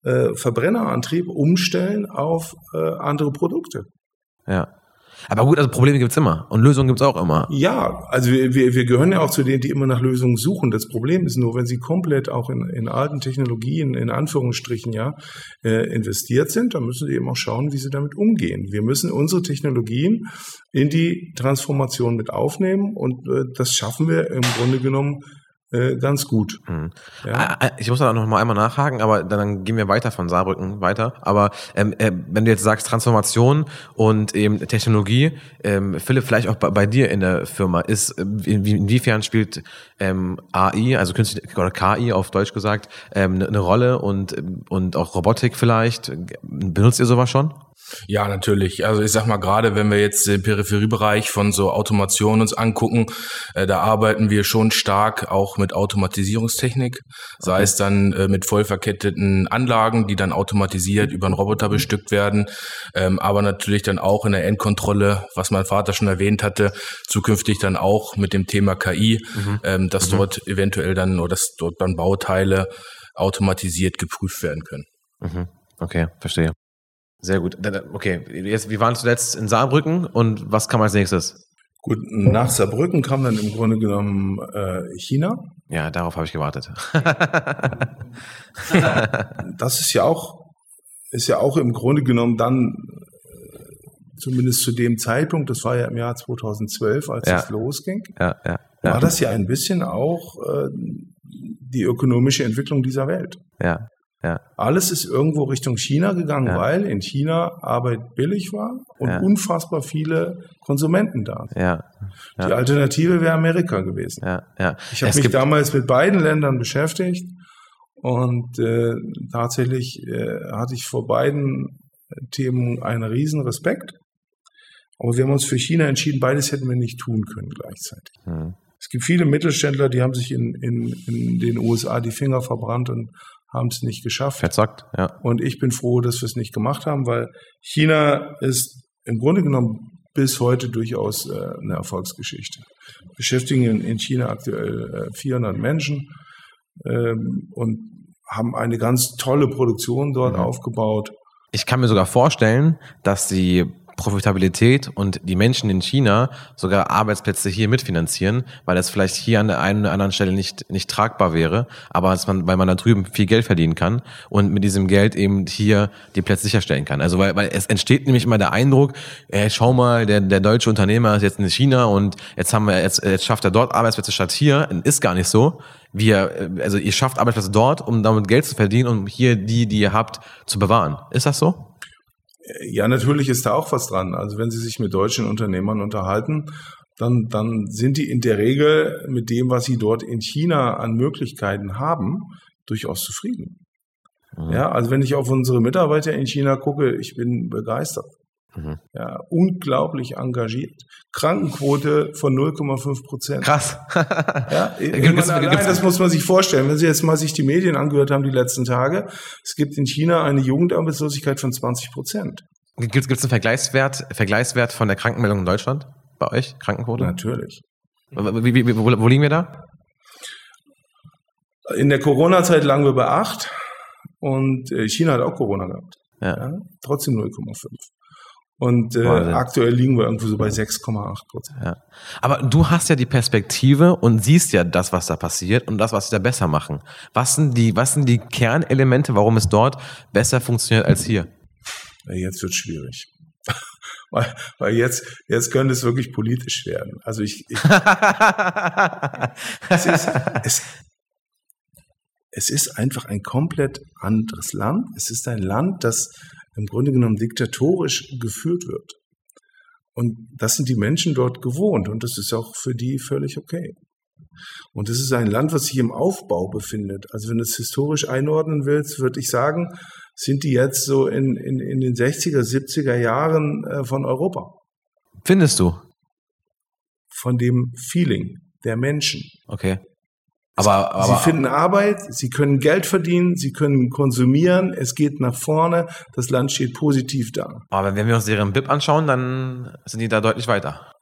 Speaker 4: äh, Verbrennerantrieb umstellen auf äh, andere Produkte.
Speaker 1: Ja. Aber gut, also Probleme gibt's immer und Lösungen gibt's auch immer.
Speaker 4: Ja, also wir, wir, wir gehören ja auch zu denen, die immer nach Lösungen suchen. Das Problem ist nur, wenn sie komplett auch in, in alten Technologien, in Anführungsstrichen, ja, äh, investiert sind, dann müssen sie eben auch schauen, wie sie damit umgehen. Wir müssen unsere Technologien in die Transformation mit aufnehmen und äh, das schaffen wir im Grunde genommen äh, ganz gut. Mhm.
Speaker 1: Ja. Ah, ah, ich muss da noch mal einmal nachhaken, aber dann gehen wir weiter von Saarbrücken weiter. Aber ähm, äh, wenn du jetzt sagst Transformation und eben Technologie, ähm, Philipp, vielleicht auch bei, bei dir in der Firma, ist in, inwiefern spielt ähm, AI, also künstliche oder KI auf Deutsch gesagt, ähm, eine ne Rolle und und auch Robotik vielleicht? Benutzt ihr sowas schon?
Speaker 2: Ja, natürlich. Also ich sag mal, gerade wenn wir jetzt den Peripheriebereich von so Automation uns angucken, äh, da arbeiten wir schon stark auch mit Automatisierungstechnik, sei okay. es dann äh, mit voll verketteten Anlagen, die dann automatisiert über einen Roboter bestückt werden, ähm, aber natürlich dann auch in der Endkontrolle, was mein Vater schon erwähnt hatte, zukünftig dann auch mit dem Thema KI, mhm. ähm, dass mhm. dort eventuell dann oder dass dort dann Bauteile automatisiert geprüft werden können.
Speaker 1: Mhm. Okay, verstehe. Sehr gut. Okay, jetzt, wir waren zuletzt in Saarbrücken und was kam als nächstes?
Speaker 4: Gut, nach Saarbrücken kam dann im Grunde genommen äh, China.
Speaker 1: Ja, darauf habe ich gewartet.
Speaker 4: das ist ja auch, ist ja auch im Grunde genommen dann, äh, zumindest zu dem Zeitpunkt, das war ja im Jahr 2012, als ja. es losging, ja, ja, war das ja ein bisschen auch äh, die ökonomische Entwicklung dieser Welt.
Speaker 1: Ja. Ja.
Speaker 4: Alles ist irgendwo Richtung China gegangen, ja. weil in China Arbeit billig war und ja. unfassbar viele Konsumenten da sind.
Speaker 1: Ja.
Speaker 4: Die Alternative wäre Amerika gewesen. Ich habe mich damals mit beiden Ländern beschäftigt und äh, tatsächlich äh, hatte ich vor beiden Themen einen riesen Respekt. Aber wir haben uns für China entschieden, beides hätten wir nicht tun können gleichzeitig. Hm. Es gibt viele Mittelständler, die haben sich in, in, in den USA die Finger verbrannt und haben es nicht geschafft.
Speaker 1: Verzockt, ja.
Speaker 4: Und ich bin froh, dass wir es nicht gemacht haben, weil China ist im Grunde genommen bis heute durchaus äh, eine Erfolgsgeschichte. Beschäftigen in, in China aktuell äh, 400 Menschen ähm, und haben eine ganz tolle Produktion dort mhm. aufgebaut.
Speaker 1: Ich kann mir sogar vorstellen, dass die Profitabilität und die Menschen in China sogar Arbeitsplätze hier mitfinanzieren, weil das vielleicht hier an der einen oder anderen Stelle nicht, nicht tragbar wäre, aber man, weil man da drüben viel Geld verdienen kann und mit diesem Geld eben hier die Plätze sicherstellen kann. Also weil, weil es entsteht nämlich immer der Eindruck, ey, schau mal, der, der deutsche Unternehmer ist jetzt in China und jetzt haben wir, jetzt, jetzt schafft er dort Arbeitsplätze statt hier. Ist gar nicht so. Wir, also ihr schafft Arbeitsplätze dort, um damit Geld zu verdienen, um hier die, die ihr habt, zu bewahren. Ist das so?
Speaker 4: Ja, natürlich ist da auch was dran. Also wenn Sie sich mit deutschen Unternehmern unterhalten, dann, dann sind die in der Regel mit dem, was sie dort in China an Möglichkeiten haben, durchaus zufrieden. Mhm. Ja, also wenn ich auf unsere Mitarbeiter in China gucke, ich bin begeistert. Mhm. Ja, unglaublich engagiert. Krankenquote von 0,5 Prozent.
Speaker 1: Krass.
Speaker 4: ja, meine, allein, das muss man sich vorstellen. Wenn Sie jetzt mal sich die Medien angehört haben die letzten Tage, es gibt in China eine Jugendarbeitslosigkeit von 20 Prozent.
Speaker 1: Gibt es einen Vergleichswert, Vergleichswert von der Krankenmeldung in Deutschland bei euch, Krankenquote?
Speaker 4: Natürlich.
Speaker 1: Wie, wie, wo, wo liegen wir da?
Speaker 4: In der Corona-Zeit lagen wir bei 8 und äh, China hat auch Corona gehabt. Ja. ja trotzdem 0,5. Und äh, aktuell liegen wir irgendwo so bei 6,8 Prozent.
Speaker 1: Ja. Aber du hast ja die Perspektive und siehst ja das, was da passiert und das, was sie da besser machen. Was sind die, was sind die Kernelemente, warum es dort besser funktioniert als hier?
Speaker 4: Jetzt wird schwierig. weil, weil jetzt, jetzt könnte es wirklich politisch werden. Also ich, ich es, ist, es, es ist einfach ein komplett anderes Land. Es ist ein Land, das im Grunde genommen diktatorisch geführt wird. Und das sind die Menschen dort gewohnt und das ist auch für die völlig okay. Und es ist ein Land, was sich im Aufbau befindet. Also wenn du es historisch einordnen willst, würde ich sagen, sind die jetzt so in, in, in den 60er, 70er Jahren äh, von Europa.
Speaker 1: Findest du?
Speaker 4: Von dem Feeling der Menschen.
Speaker 1: Okay.
Speaker 4: Aber, aber, sie finden Arbeit, sie können Geld verdienen, sie können konsumieren, es geht nach vorne, das Land steht positiv da.
Speaker 1: Aber wenn wir uns deren BIP anschauen, dann sind die da deutlich weiter.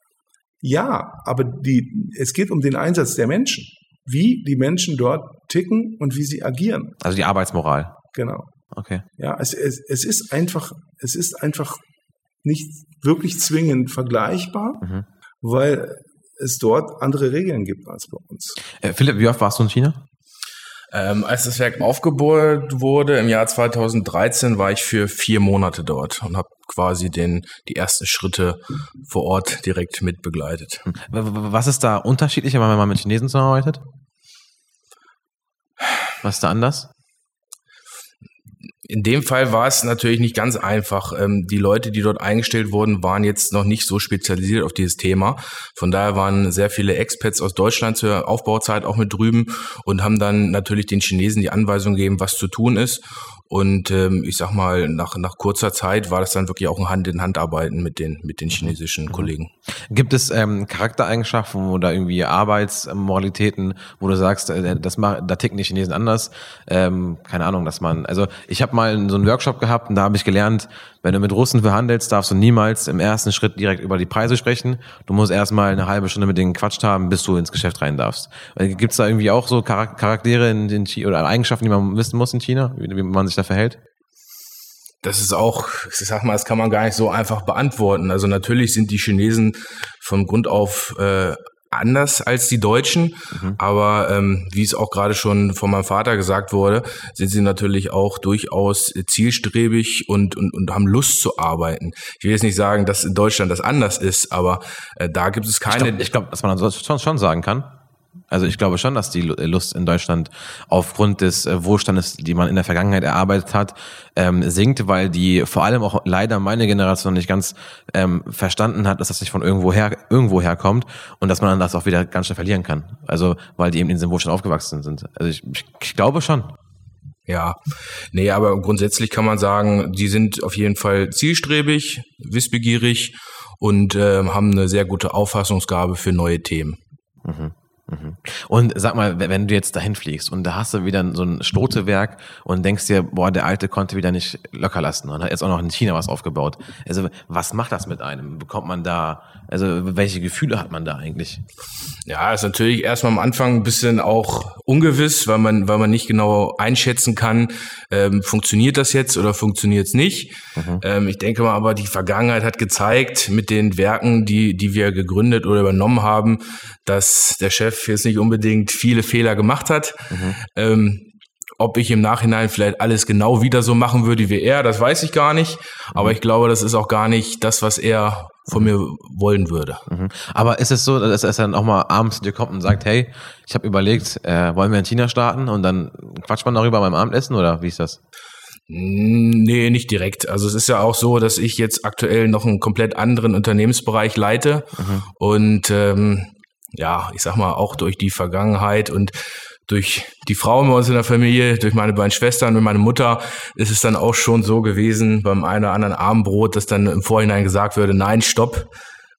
Speaker 4: Ja, aber die, es geht um den Einsatz der Menschen. Wie die Menschen dort ticken und wie sie agieren.
Speaker 1: Also die Arbeitsmoral.
Speaker 4: Genau.
Speaker 1: Okay.
Speaker 4: Ja, es, es, es ist einfach, es ist einfach nicht wirklich zwingend vergleichbar, mhm. weil es dort andere Regeln gibt als bei uns.
Speaker 1: Äh, Philipp, wie oft warst du in China?
Speaker 2: Ähm, als das Werk aufgebaut wurde im Jahr 2013, war ich für vier Monate dort und habe quasi den, die ersten Schritte vor Ort direkt mitbegleitet. Hm.
Speaker 1: Was ist da unterschiedlicher, wenn man mit Chinesen zusammenarbeitet? Was ist da anders?
Speaker 2: In dem Fall war es natürlich nicht ganz einfach. Ähm, die Leute, die dort eingestellt wurden, waren jetzt noch nicht so spezialisiert auf dieses Thema. Von daher waren sehr viele Expats aus Deutschland zur Aufbauzeit auch mit drüben und haben dann natürlich den Chinesen die Anweisung gegeben, was zu tun ist. Und ähm, ich sag mal, nach, nach kurzer Zeit war das dann wirklich auch ein Hand-in-Hand-Arbeiten mit den, mit den chinesischen mhm. Kollegen.
Speaker 1: Gibt es ähm, Charaktereigenschaften oder irgendwie Arbeitsmoralitäten, wo du sagst, äh, das mach, da ticken die Chinesen anders? Ähm, keine Ahnung, dass man, also ich habe mal so einen Workshop gehabt und da habe ich gelernt, wenn du mit Russen verhandelst, darfst du niemals im ersten Schritt direkt über die Preise sprechen. Du musst erstmal eine halbe Stunde mit denen gequatscht haben, bis du ins Geschäft rein darfst. Gibt es da irgendwie auch so Charaktere in, in China, oder Eigenschaften, die man wissen muss in China, wie man sich da verhält?
Speaker 2: Das ist auch, ich sag mal, das kann man gar nicht so einfach beantworten. Also natürlich sind die Chinesen von Grund auf äh, anders als die Deutschen, mhm. aber ähm, wie es auch gerade schon von meinem Vater gesagt wurde, sind sie natürlich auch durchaus zielstrebig und, und, und haben Lust zu arbeiten. Ich will jetzt nicht sagen, dass in Deutschland das anders ist, aber äh, da gibt es keine.
Speaker 1: Ich glaube, glaub, dass man das schon, schon sagen kann. Also ich glaube schon, dass die Lust in Deutschland aufgrund des äh, Wohlstandes, die man in der Vergangenheit erarbeitet hat, ähm, sinkt, weil die vor allem auch leider meine Generation nicht ganz ähm, verstanden hat, dass das nicht von irgendwo her irgendwo herkommt und dass man dann das auch wieder ganz schnell verlieren kann. Also weil die eben in diesem Wohlstand aufgewachsen sind. Also ich, ich, ich glaube schon.
Speaker 2: Ja, nee, aber grundsätzlich kann man sagen, die sind auf jeden Fall zielstrebig, wissbegierig und äh, haben eine sehr gute Auffassungsgabe für neue Themen.
Speaker 1: Mhm. Und sag mal, wenn du jetzt dahin fliegst und da hast du wieder so ein Stotewerk und denkst dir, boah, der Alte konnte wieder nicht locker lassen und hat jetzt auch noch in China was aufgebaut. Also was macht das mit einem? Bekommt man da, also welche Gefühle hat man da eigentlich?
Speaker 2: Ja, ist natürlich erstmal am Anfang ein bisschen auch ungewiss, weil man, weil man nicht genau einschätzen kann, ähm, funktioniert das jetzt oder funktioniert es nicht. Mhm. Ähm, ich denke mal aber, die Vergangenheit hat gezeigt, mit den Werken, die, die wir gegründet oder übernommen haben, dass der Chef jetzt nicht unbedingt viele Fehler gemacht hat. Mhm. Ähm, ob ich im Nachhinein vielleicht alles genau wieder so machen würde wie er, das weiß ich gar nicht. Aber ich glaube, das ist auch gar nicht das, was er von mir wollen würde.
Speaker 1: Mhm. Aber ist es so, dass er dann auch mal abends zu dir kommt und sagt, hey, ich habe überlegt, äh, wollen wir in China starten und dann quatscht man darüber beim Abendessen oder wie ist das?
Speaker 2: Nee, nicht direkt. Also es ist ja auch so, dass ich jetzt aktuell noch einen komplett anderen Unternehmensbereich leite mhm. und ähm, ja, ich sag mal, auch durch die Vergangenheit und durch die Frauen bei uns in der Familie, durch meine beiden Schwestern und meine Mutter ist es dann auch schon so gewesen beim einen oder anderen Abendbrot, dass dann im Vorhinein gesagt würde, nein, stopp,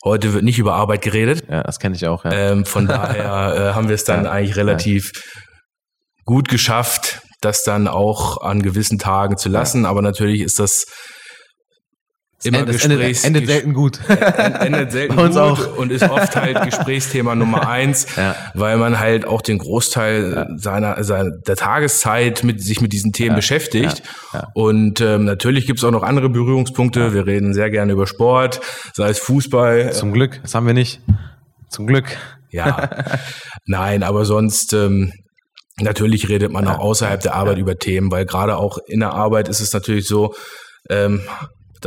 Speaker 2: heute wird nicht über Arbeit geredet.
Speaker 1: Ja, das kenne ich auch. Ja.
Speaker 2: Ähm, von daher äh, haben wir es dann ja, eigentlich relativ ja. gut geschafft, das dann auch an gewissen Tagen zu lassen. Aber natürlich ist das immer
Speaker 1: endet, Gesprächs endet, endet selten gut.
Speaker 2: endet selten gut auch. und ist oft halt Gesprächsthema Nummer eins, ja. weil man halt auch den Großteil ja. seiner, seiner der Tageszeit mit sich mit diesen Themen ja. beschäftigt. Und ähm, natürlich gibt's auch noch andere Berührungspunkte. Wir reden sehr gerne über Sport, sei es Fußball.
Speaker 1: Zum Glück, das haben wir nicht. Zum Glück.
Speaker 2: Ja. Nein, aber sonst ähm, natürlich redet man auch außerhalb der Arbeit über Themen, weil gerade auch in der Arbeit ist es natürlich so, ähm,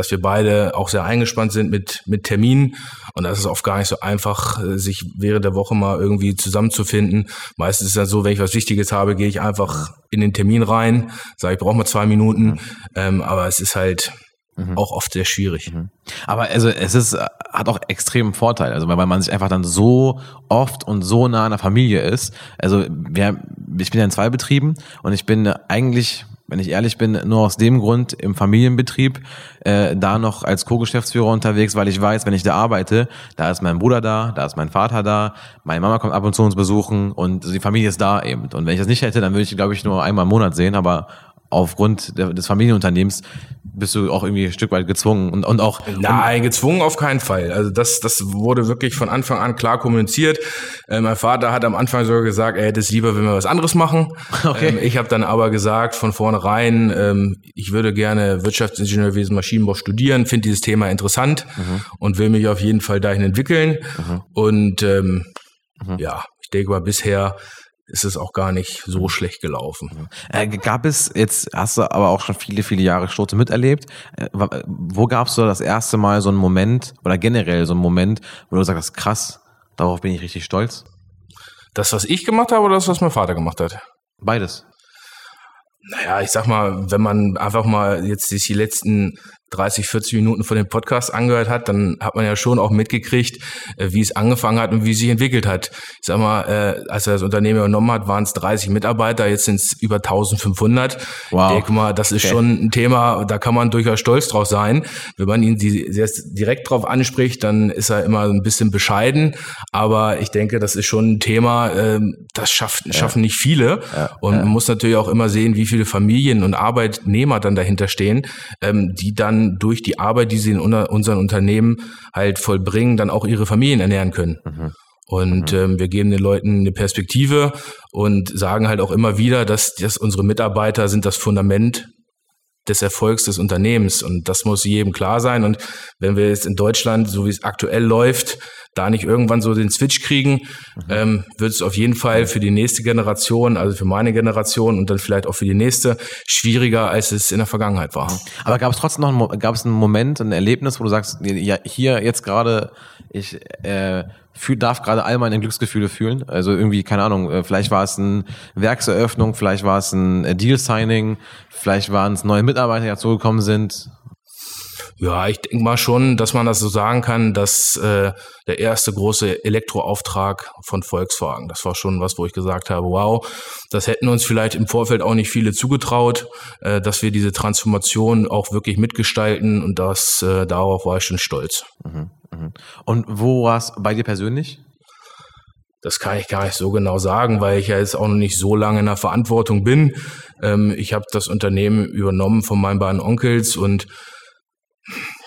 Speaker 2: dass wir beide auch sehr eingespannt sind mit, mit Terminen. Und das ist oft gar nicht so einfach, äh, sich während der Woche mal irgendwie zusammenzufinden. Meistens ist es dann so, wenn ich was Wichtiges habe, gehe ich einfach in den Termin rein, sage, ich brauche mal zwei Minuten. Mhm. Ähm, aber es ist halt mhm. auch oft sehr schwierig. Mhm.
Speaker 1: Aber also es ist, hat auch extremen Vorteil, also weil man sich einfach dann so oft und so nah an der Familie ist. Also wir, ich bin ja in zwei Betrieben und ich bin eigentlich wenn ich ehrlich bin, nur aus dem Grund im Familienbetrieb äh, da noch als Co-Geschäftsführer unterwegs, weil ich weiß, wenn ich da arbeite, da ist mein Bruder da, da ist mein Vater da, meine Mama kommt ab und zu uns besuchen und die Familie ist da eben. Und wenn ich das nicht hätte, dann würde ich, glaube ich, nur einmal im Monat sehen, aber aufgrund des Familienunternehmens bist du auch irgendwie ein Stück weit gezwungen und, und auch.
Speaker 2: Nein, gezwungen auf keinen Fall. Also das, das wurde wirklich von Anfang an klar kommuniziert. Äh, mein Vater hat am Anfang sogar gesagt, er hätte es lieber, wenn wir was anderes machen. Okay. Ähm, ich habe dann aber gesagt von vornherein, ähm, ich würde gerne Wirtschaftsingenieurwesen, Maschinenbau studieren, finde dieses Thema interessant mhm. und will mich auf jeden Fall dahin entwickeln. Mhm. Und ähm, mhm. ja, ich denke mal, bisher ist es auch gar nicht so schlecht gelaufen.
Speaker 1: Äh, gab es, jetzt hast du aber auch schon viele, viele Jahre Stote miterlebt. Äh, wo gab es so das erste Mal so einen Moment oder generell so einen Moment, wo du sagst, krass, darauf bin ich richtig stolz?
Speaker 2: Das, was ich gemacht habe oder das, was mein Vater gemacht hat?
Speaker 1: Beides.
Speaker 2: Naja, ich sag mal, wenn man einfach mal jetzt sich die letzten 30, 40 Minuten von dem Podcast angehört hat, dann hat man ja schon auch mitgekriegt, äh, wie es angefangen hat und wie es sich entwickelt hat. Ich sag mal, äh, als er das Unternehmen übernommen hat, waren es 30 Mitarbeiter, jetzt sind es über 1500. Wow. Ich denke mal, das ist okay. schon ein Thema, da kann man durchaus stolz drauf sein. Wenn man ihn direkt drauf anspricht, dann ist er immer ein bisschen bescheiden. Aber ich denke, das ist schon ein Thema, ähm, das schafft, ja. schaffen nicht viele. Ja. Und man muss natürlich auch immer sehen, wie viele Familien und Arbeitnehmer dann dahinter stehen, ähm, die dann durch die Arbeit, die sie in unseren Unternehmen halt vollbringen, dann auch ihre Familien ernähren können. Mhm. Und mhm. ähm, wir geben den Leuten eine Perspektive und sagen halt auch immer wieder, dass, dass unsere Mitarbeiter sind das Fundament des Erfolgs des Unternehmens. Und das muss jedem klar sein. Und wenn wir jetzt in Deutschland, so wie es aktuell läuft, da nicht irgendwann so den Switch kriegen, mhm. ähm, wird es auf jeden Fall für die nächste Generation, also für meine Generation und dann vielleicht auch für die nächste, schwieriger, als es in der Vergangenheit war.
Speaker 1: Aber gab es trotzdem noch einen, gab es einen Moment, ein Erlebnis, wo du sagst, ja, hier jetzt gerade, ich äh, fühl, darf gerade all meine Glücksgefühle fühlen. Also irgendwie, keine Ahnung, äh, vielleicht war es eine Werkseröffnung, vielleicht war es ein äh, Deal-Signing, vielleicht waren es neue Mitarbeiter, die dazugekommen sind.
Speaker 2: Ja, ich denke mal schon, dass man das so sagen kann, dass äh, der erste große Elektroauftrag von Volkswagen, das war schon was, wo ich gesagt habe, wow, das hätten uns vielleicht im Vorfeld auch nicht viele zugetraut, äh, dass wir diese Transformation auch wirklich mitgestalten und das äh, darauf war ich schon stolz. Mhm,
Speaker 1: mh. Und wo war es bei dir persönlich?
Speaker 2: Das kann ich gar nicht so genau sagen, weil ich ja jetzt auch noch nicht so lange in der Verantwortung bin. Ähm, ich habe das Unternehmen übernommen von meinen beiden Onkels und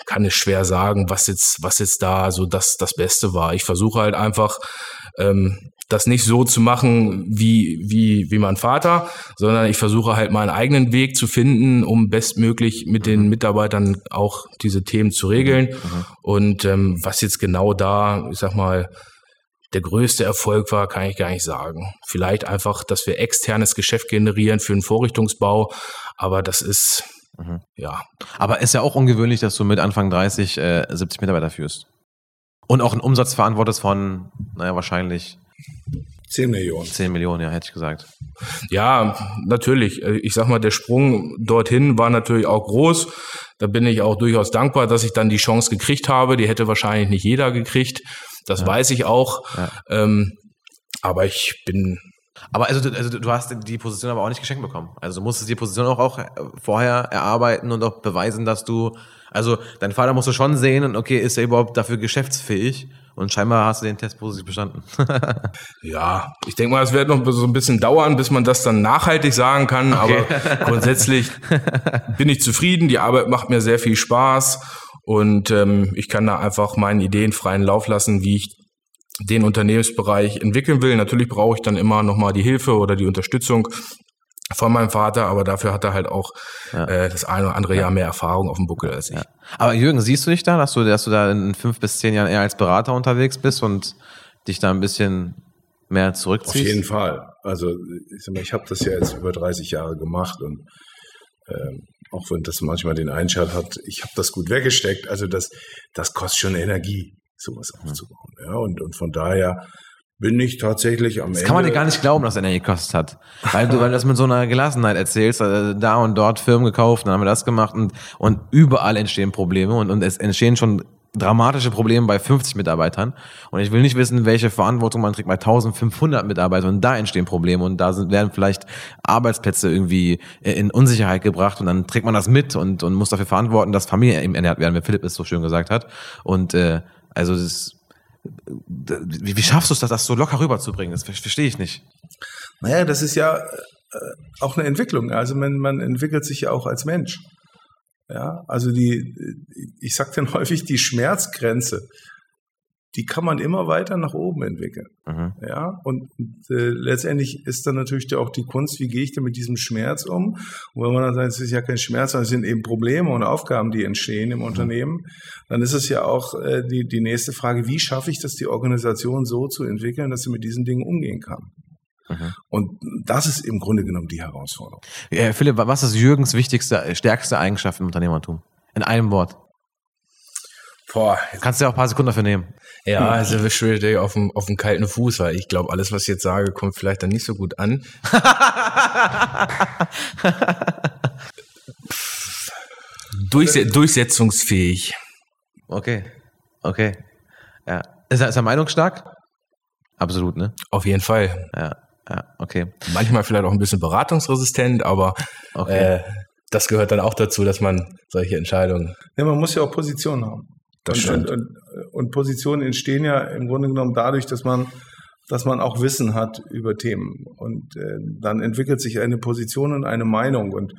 Speaker 2: kann es schwer sagen, was jetzt, was jetzt da so das, das Beste war. Ich versuche halt einfach, ähm, das nicht so zu machen wie, wie, wie mein Vater, sondern ich versuche halt meinen eigenen Weg zu finden, um bestmöglich mit den Mitarbeitern auch diese Themen zu regeln. Mhm. Und ähm, was jetzt genau da, ich sag mal, der größte Erfolg war, kann ich gar nicht sagen. Vielleicht einfach, dass wir externes Geschäft generieren für einen Vorrichtungsbau, aber das ist, mhm. ja.
Speaker 1: Aber ist ja auch ungewöhnlich, dass du mit Anfang 30 äh, 70 Mitarbeiter führst. Und auch einen Umsatz verantwortest von, naja, wahrscheinlich
Speaker 4: 10 Millionen.
Speaker 1: 10 Millionen, ja, hätte ich gesagt.
Speaker 2: Ja, natürlich. Ich sag mal, der Sprung dorthin war natürlich auch groß. Da bin ich auch durchaus dankbar, dass ich dann die Chance gekriegt habe. Die hätte wahrscheinlich nicht jeder gekriegt. Das ja. weiß ich auch. Ja. Ähm, aber ich bin.
Speaker 1: Aber also, also du hast die Position aber auch nicht geschenkt bekommen. Also du musstest die Position auch, auch vorher erarbeiten und auch beweisen, dass du, also dein Vater musst du schon sehen und okay, ist er überhaupt dafür geschäftsfähig? Und scheinbar hast du den Test positiv bestanden.
Speaker 2: ja, ich denke mal, es wird noch so ein bisschen dauern, bis man das dann nachhaltig sagen kann. Okay. Aber grundsätzlich bin ich zufrieden. Die Arbeit macht mir sehr viel Spaß. Und ähm, ich kann da einfach meinen Ideen freien Lauf lassen, wie ich den Unternehmensbereich entwickeln will. Natürlich brauche ich dann immer nochmal die Hilfe oder die Unterstützung von meinem Vater, aber dafür hat er halt auch ja. äh, das eine oder andere ja. Jahr mehr Erfahrung auf dem Buckel als ich. Ja.
Speaker 1: Aber Jürgen, siehst du dich da, dass du, dass du da in fünf bis zehn Jahren eher als Berater unterwegs bist und dich da ein bisschen mehr zurückziehst?
Speaker 4: Auf jeden Fall. Also ich, ich habe das ja jetzt über 30 Jahre gemacht und ähm, auch wenn das manchmal den Einschalt hat, ich habe das gut weggesteckt. Also das, das kostet schon Energie, sowas aufzubauen. Ja, und, und von daher bin ich tatsächlich am
Speaker 1: das
Speaker 4: Ende.
Speaker 1: Das kann man dir gar nicht glauben, dass Energie gekostet hat. Weil du, weil du das mit so einer Gelassenheit erzählst, also da und dort Firmen gekauft, dann haben wir das gemacht und, und überall entstehen Probleme und, und es entstehen schon dramatische Probleme bei 50 Mitarbeitern. Und ich will nicht wissen, welche Verantwortung man trägt bei 1500 Mitarbeitern. Und da entstehen Probleme und da sind, werden vielleicht Arbeitsplätze irgendwie in Unsicherheit gebracht und dann trägt man das mit und, und muss dafür verantworten, dass Familien eben ernährt werden, wie Philipp es so schön gesagt hat. Und äh, also das ist, wie, wie schaffst du es, das so locker rüberzubringen? Das verstehe ich nicht.
Speaker 4: Naja, das ist ja äh, auch eine Entwicklung. Also man, man entwickelt sich ja auch als Mensch. Ja, also die, ich sage dann häufig, die Schmerzgrenze, die kann man immer weiter nach oben entwickeln. Mhm. Ja, und äh, letztendlich ist dann natürlich auch die Kunst, wie gehe ich denn mit diesem Schmerz um? Und wenn man dann sagt, es ist ja kein Schmerz, sondern es sind eben Probleme und Aufgaben, die entstehen im mhm. Unternehmen, dann ist es ja auch äh, die, die nächste Frage, wie schaffe ich das, die Organisation so zu entwickeln, dass sie mit diesen Dingen umgehen kann? Mhm. Und das ist im Grunde genommen die Herausforderung.
Speaker 1: Ja, Philipp, was ist Jürgens wichtigste, stärkste Eigenschaft im Unternehmertum? In einem Wort. Boah. Kannst du ja auch ein paar Sekunden dafür nehmen.
Speaker 2: Ja, also wir schwören auf dem, auf dem kalten Fuß, weil ich glaube, alles, was ich jetzt sage, kommt vielleicht dann nicht so gut an. Durchse durchsetzungsfähig.
Speaker 1: Okay. Okay. Ja. Ist er, ist er meinungsstark? Absolut, ne?
Speaker 2: Auf jeden Fall.
Speaker 1: Ja. Ja, okay.
Speaker 2: Manchmal vielleicht auch ein bisschen beratungsresistent, aber okay. äh, das gehört dann auch dazu, dass man solche Entscheidungen.
Speaker 4: Ja, man muss ja auch Positionen haben.
Speaker 2: Das
Speaker 4: und,
Speaker 2: stimmt.
Speaker 4: Und, und, und, Positionen entstehen ja im Grunde genommen dadurch, dass man, dass man auch Wissen hat über Themen. Und äh, dann entwickelt sich eine Position und eine Meinung. Und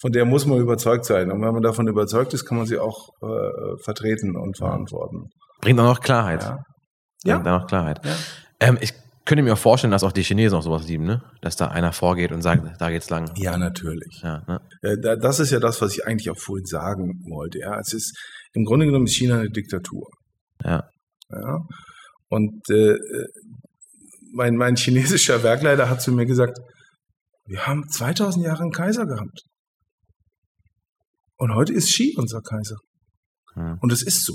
Speaker 4: von der muss man überzeugt sein. Und wenn man davon überzeugt ist, kann man sie auch äh, vertreten und verantworten.
Speaker 1: Bringt auch Klarheit. Ja. Bringt dann auch Klarheit. Ja. Ähm, ich könnte mir auch vorstellen, dass auch die Chinesen auch sowas lieben, ne? Dass da einer vorgeht und sagt, da geht's lang.
Speaker 4: Ja, natürlich. Ja, ne? Äh, das ist ja das, was ich eigentlich auch vorhin sagen wollte. Ja, es ist im Grunde genommen ist China eine Diktatur.
Speaker 1: Ja.
Speaker 4: ja? Und äh, mein, mein chinesischer Werkleiter hat zu mir gesagt, wir haben 2000 Jahre einen Kaiser gehabt. Und heute ist Xi unser Kaiser. Hm. Und es ist so.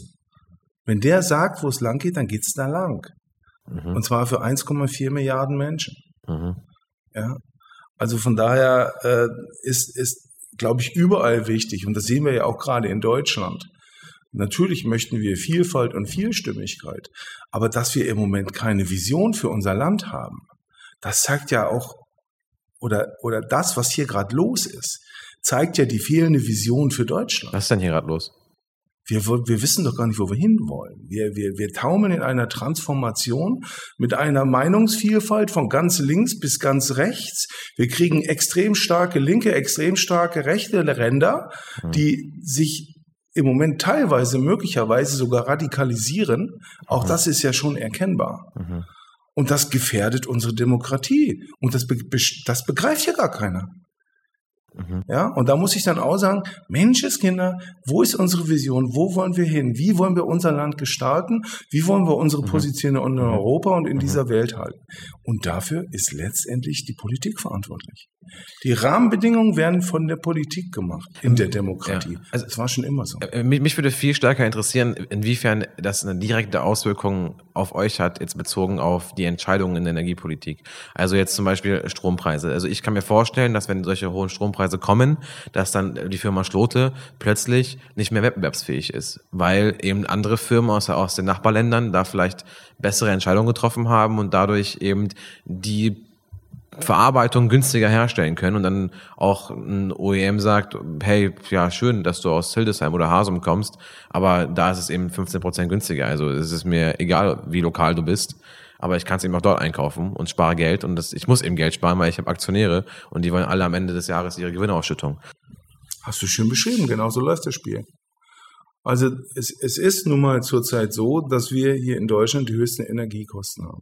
Speaker 4: Wenn der sagt, wo es lang geht, dann geht's da lang. Mhm. Und zwar für 1,4 Milliarden Menschen. Mhm. Ja. Also von daher äh, ist, ist, glaube ich, überall wichtig, und das sehen wir ja auch gerade in Deutschland. Natürlich möchten wir Vielfalt und Vielstimmigkeit, aber dass wir im Moment keine Vision für unser Land haben, das zeigt ja auch, oder, oder das, was hier gerade los ist, zeigt ja die fehlende Vision für Deutschland.
Speaker 1: Was ist denn hier gerade los?
Speaker 4: wir, wir wissen doch gar nicht, wo wir hinwollen. Wir, wir, wir taumeln in einer Transformation mit einer Meinungsvielfalt von ganz links bis ganz rechts. Wir kriegen extrem starke linke, extrem starke rechte Ränder, mhm. die sich im Moment teilweise möglicherweise sogar radikalisieren. Auch mhm. das ist ja schon erkennbar. Mhm. Und das gefährdet unsere Demokratie. Und das, be das begreift ja gar keiner. Mhm. Ja, und da muss ich dann auch sagen, Menschenskinder, wo ist unsere Vision? Wo wollen wir hin? Wie wollen wir unser Land gestalten? Wie wollen wir unsere mhm. Position in mhm. Europa und in dieser Welt halten? Und dafür ist letztendlich die Politik verantwortlich. Die Rahmenbedingungen werden von der Politik gemacht in der Demokratie. Ja.
Speaker 1: Also es war schon immer so. Äh, mich, mich würde viel stärker interessieren, inwiefern das eine direkte Auswirkung auf euch hat, jetzt bezogen auf die Entscheidungen in der Energiepolitik. Also jetzt zum Beispiel Strompreise. Also ich kann mir vorstellen, dass wenn solche hohen Strompreise kommen, dass dann die Firma Schlote plötzlich nicht mehr wettbewerbsfähig ist, weil eben andere Firmen aus, aus den Nachbarländern da vielleicht bessere Entscheidungen getroffen haben und dadurch eben die Verarbeitung günstiger herstellen können und dann auch ein OEM sagt, hey, ja, schön, dass du aus Hildesheim oder Hasum kommst, aber da ist es eben 15 Prozent günstiger. Also es ist mir egal, wie lokal du bist, aber ich kann es eben auch dort einkaufen und spare Geld und das, ich muss eben Geld sparen, weil ich habe Aktionäre und die wollen alle am Ende des Jahres ihre Gewinnausschüttung.
Speaker 4: Hast du schön beschrieben, genau so läuft das Spiel. Also es, es ist nun mal zurzeit so, dass wir hier in Deutschland die höchsten Energiekosten haben.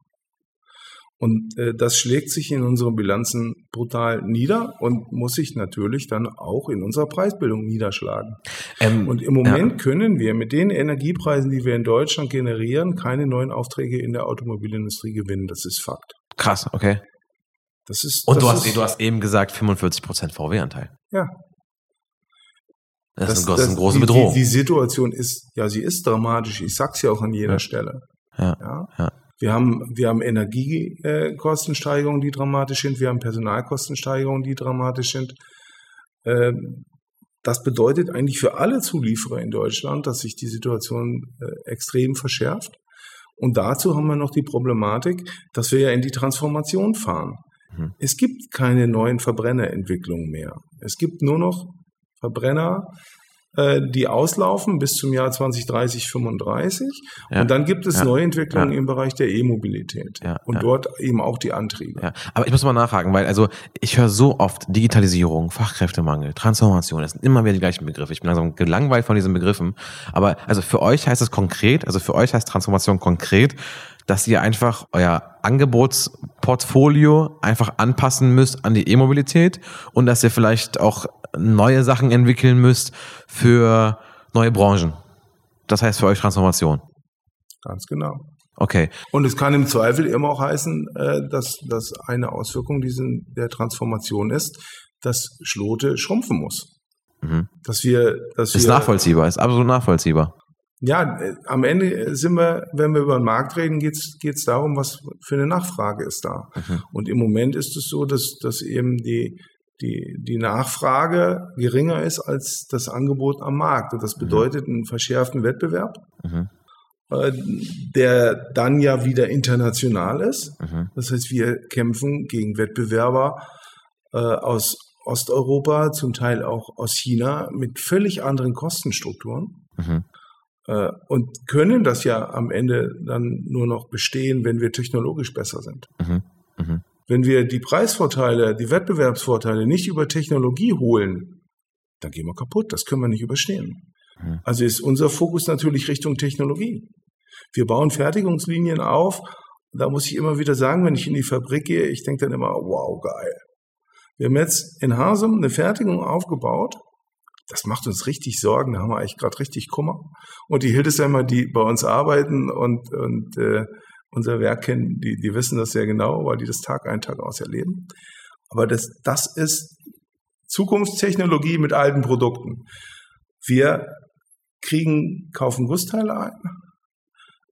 Speaker 4: Und äh, das schlägt sich in unseren Bilanzen brutal nieder und muss sich natürlich dann auch in unserer Preisbildung niederschlagen. Ähm, und im Moment ja. können wir mit den Energiepreisen, die wir in Deutschland generieren, keine neuen Aufträge in der Automobilindustrie gewinnen. Das ist Fakt.
Speaker 1: Krass, okay.
Speaker 4: Das ist,
Speaker 1: und
Speaker 4: das
Speaker 1: du, hast, du hast eben gesagt 45% VW-Anteil.
Speaker 4: Ja.
Speaker 1: Das, das, ist, eine, das ist eine große Bedrohung.
Speaker 4: Die, die, Situation ist, ja, sie ist dramatisch. Ich sag's ja auch an jeder ja. Stelle.
Speaker 1: Ja. ja. ja.
Speaker 4: Wir haben, wir haben Energiekostensteigerungen, die dramatisch sind. Wir haben Personalkostensteigerungen, die dramatisch sind. Ähm, das bedeutet eigentlich für alle Zulieferer in Deutschland, dass sich die Situation äh, extrem verschärft. Und dazu haben wir noch die Problematik, dass wir ja in die Transformation fahren. Mhm. Es gibt keine neuen Verbrennerentwicklungen mehr. Es gibt nur noch Verbrenner, äh, die auslaufen bis zum Jahr 2030, 35. Ja. Und dann gibt es ja. Neuentwicklungen ja. im Bereich der E-Mobilität. Und dort eben auch die Antriebe.
Speaker 1: Ja. Aber ich muss mal nachhaken, weil also ich höre so oft Digitalisierung, Fachkräftemangel, Transformation, das sind immer wieder die gleichen Begriffe. Ich bin langsam gelangweilt von diesen Begriffen. Aber also für euch heißt es konkret, also für euch heißt Transformation konkret, dass ihr einfach euer Angebotsportfolio einfach anpassen müsst an die E-Mobilität und dass ihr vielleicht auch neue Sachen entwickeln müsst für neue Branchen. Das heißt für euch Transformation.
Speaker 4: Ganz genau.
Speaker 1: Okay.
Speaker 4: Und es kann im Zweifel immer auch heißen, äh, dass, dass eine Auswirkung diesen, der Transformation ist, dass Schlote schrumpfen muss. Mhm. Dass wir, dass
Speaker 1: ist
Speaker 4: wir,
Speaker 1: nachvollziehbar, ist absolut nachvollziehbar.
Speaker 4: Ja, äh, am Ende sind wir, wenn wir über den Markt reden, geht es darum, was für eine Nachfrage ist da. Mhm. Und im Moment ist es so, dass, dass eben die, die, die Nachfrage geringer ist als das Angebot am Markt. Und das mhm. bedeutet einen verschärften Wettbewerb, mhm. äh, der dann ja wieder international ist. Mhm. Das heißt, wir kämpfen gegen Wettbewerber äh, aus Osteuropa, zum Teil auch aus China, mit völlig anderen Kostenstrukturen. Mhm. Äh, und können das ja am Ende dann nur noch bestehen, wenn wir technologisch besser sind. Mhm. Mhm. Wenn wir die Preisvorteile, die Wettbewerbsvorteile nicht über Technologie holen, dann gehen wir kaputt. Das können wir nicht überstehen. Mhm. Also ist unser Fokus natürlich Richtung Technologie. Wir bauen Fertigungslinien auf. Da muss ich immer wieder sagen, wenn ich in die Fabrik gehe, ich denke dann immer, wow, geil. Wir haben jetzt in Hasum eine Fertigung aufgebaut. Das macht uns richtig Sorgen. Da haben wir eigentlich gerade richtig Kummer. Und die Hildesheimer, die bei uns arbeiten und, und äh, unser Werk kennen, die, die wissen das sehr genau, weil die das Tag ein, Tag aus erleben. Aber das, das ist Zukunftstechnologie mit alten Produkten. Wir kriegen, kaufen Gussteile ein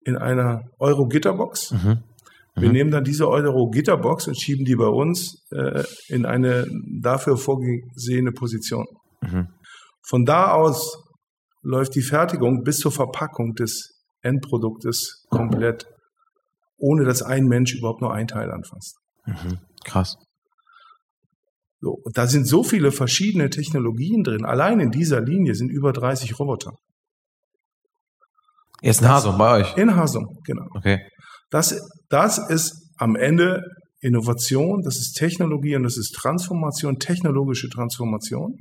Speaker 4: in einer Euro-Gitterbox. Mhm. Wir mhm. nehmen dann diese Euro-Gitterbox und schieben die bei uns äh, in eine dafür vorgesehene Position. Mhm. Von da aus läuft die Fertigung bis zur Verpackung des Endproduktes komplett ohne dass ein Mensch überhaupt nur ein Teil anfasst.
Speaker 1: Mhm. Krass.
Speaker 4: So, da sind so viele verschiedene Technologien drin. Allein in dieser Linie sind über 30 Roboter.
Speaker 1: Jetzt in Hasum, bei euch?
Speaker 4: In Hasum, genau.
Speaker 1: Okay.
Speaker 4: Das, das ist am Ende Innovation, das ist Technologie und das ist Transformation, technologische Transformation,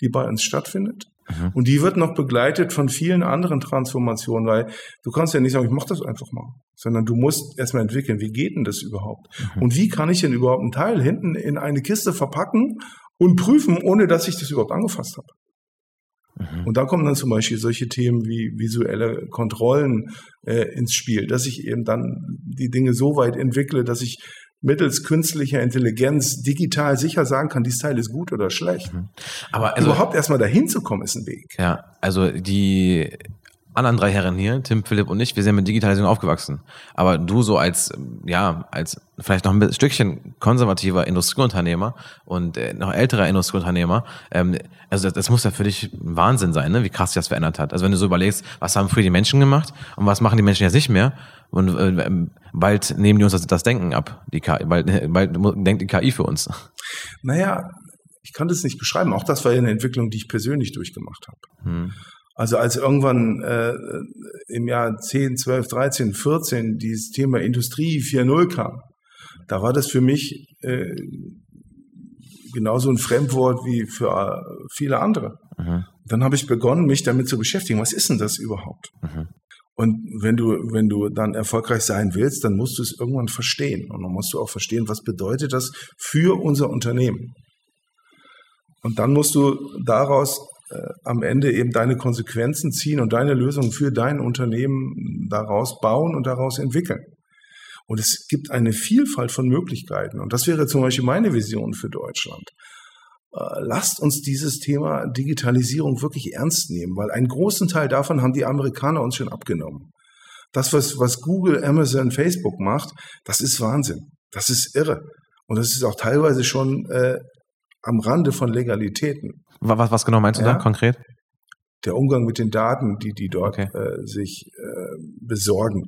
Speaker 4: die bei uns stattfindet.
Speaker 1: Mhm.
Speaker 4: Und die wird noch begleitet von vielen anderen Transformationen, weil du kannst ja nicht sagen, ich mache das einfach mal, sondern du musst erstmal entwickeln, wie geht denn das überhaupt?
Speaker 1: Mhm.
Speaker 4: Und wie kann ich denn überhaupt einen Teil hinten in eine Kiste verpacken und prüfen, ohne dass ich das überhaupt angefasst habe?
Speaker 1: Mhm.
Speaker 4: Und da kommen dann zum Beispiel solche Themen wie visuelle Kontrollen äh, ins Spiel, dass ich eben dann die Dinge so weit entwickle, dass ich mittels künstlicher Intelligenz digital sicher sagen kann, dieses Teil ist gut oder schlecht.
Speaker 1: Aber also,
Speaker 4: Überhaupt erstmal dahin zu kommen, ist ein Weg.
Speaker 1: ja, also die anderen drei Herren hier, Tim, Philipp und ich, wir sind mit Digitalisierung aufgewachsen. Aber du so als, ja, als vielleicht noch ein Stückchen konservativer Industrieunternehmer und äh, noch älterer Industrieunternehmer, ähm, also das, das muss ja für dich ein Wahnsinn sein, ne? wie krass sich das verändert hat. Also wenn du so überlegst, was haben früher die Menschen gemacht und was machen die Menschen jetzt nicht mehr und äh, bald nehmen die uns das, das Denken ab, die KI, bald, bald denkt die KI für uns.
Speaker 4: Naja, ich kann das nicht beschreiben. Auch das war ja eine Entwicklung, die ich persönlich durchgemacht habe.
Speaker 1: Hm.
Speaker 4: Also als irgendwann äh, im Jahr 10, 12, 13, 14 dieses Thema Industrie 4.0 kam, da war das für mich äh, genauso ein Fremdwort wie für äh, viele andere.
Speaker 1: Mhm.
Speaker 4: Dann habe ich begonnen, mich damit zu beschäftigen. Was ist denn das überhaupt?
Speaker 1: Mhm.
Speaker 4: Und wenn du, wenn du dann erfolgreich sein willst, dann musst du es irgendwann verstehen. Und dann musst du auch verstehen, was bedeutet das für unser Unternehmen. Und dann musst du daraus am Ende eben deine Konsequenzen ziehen und deine Lösungen für dein Unternehmen daraus bauen und daraus entwickeln. Und es gibt eine Vielfalt von Möglichkeiten. Und das wäre zum Beispiel meine Vision für Deutschland. Äh, Lasst uns dieses Thema Digitalisierung wirklich ernst nehmen, weil einen großen Teil davon haben die Amerikaner uns schon abgenommen. Das, was, was Google, Amazon, Facebook macht, das ist Wahnsinn. Das ist irre. Und das ist auch teilweise schon äh, am Rande von Legalitäten.
Speaker 1: Was, was genau meinst du
Speaker 4: Ja.
Speaker 1: da konkret?
Speaker 4: Der Umgang mit den Daten, die die dort
Speaker 1: Okay.
Speaker 4: äh, sich äh, besorgen.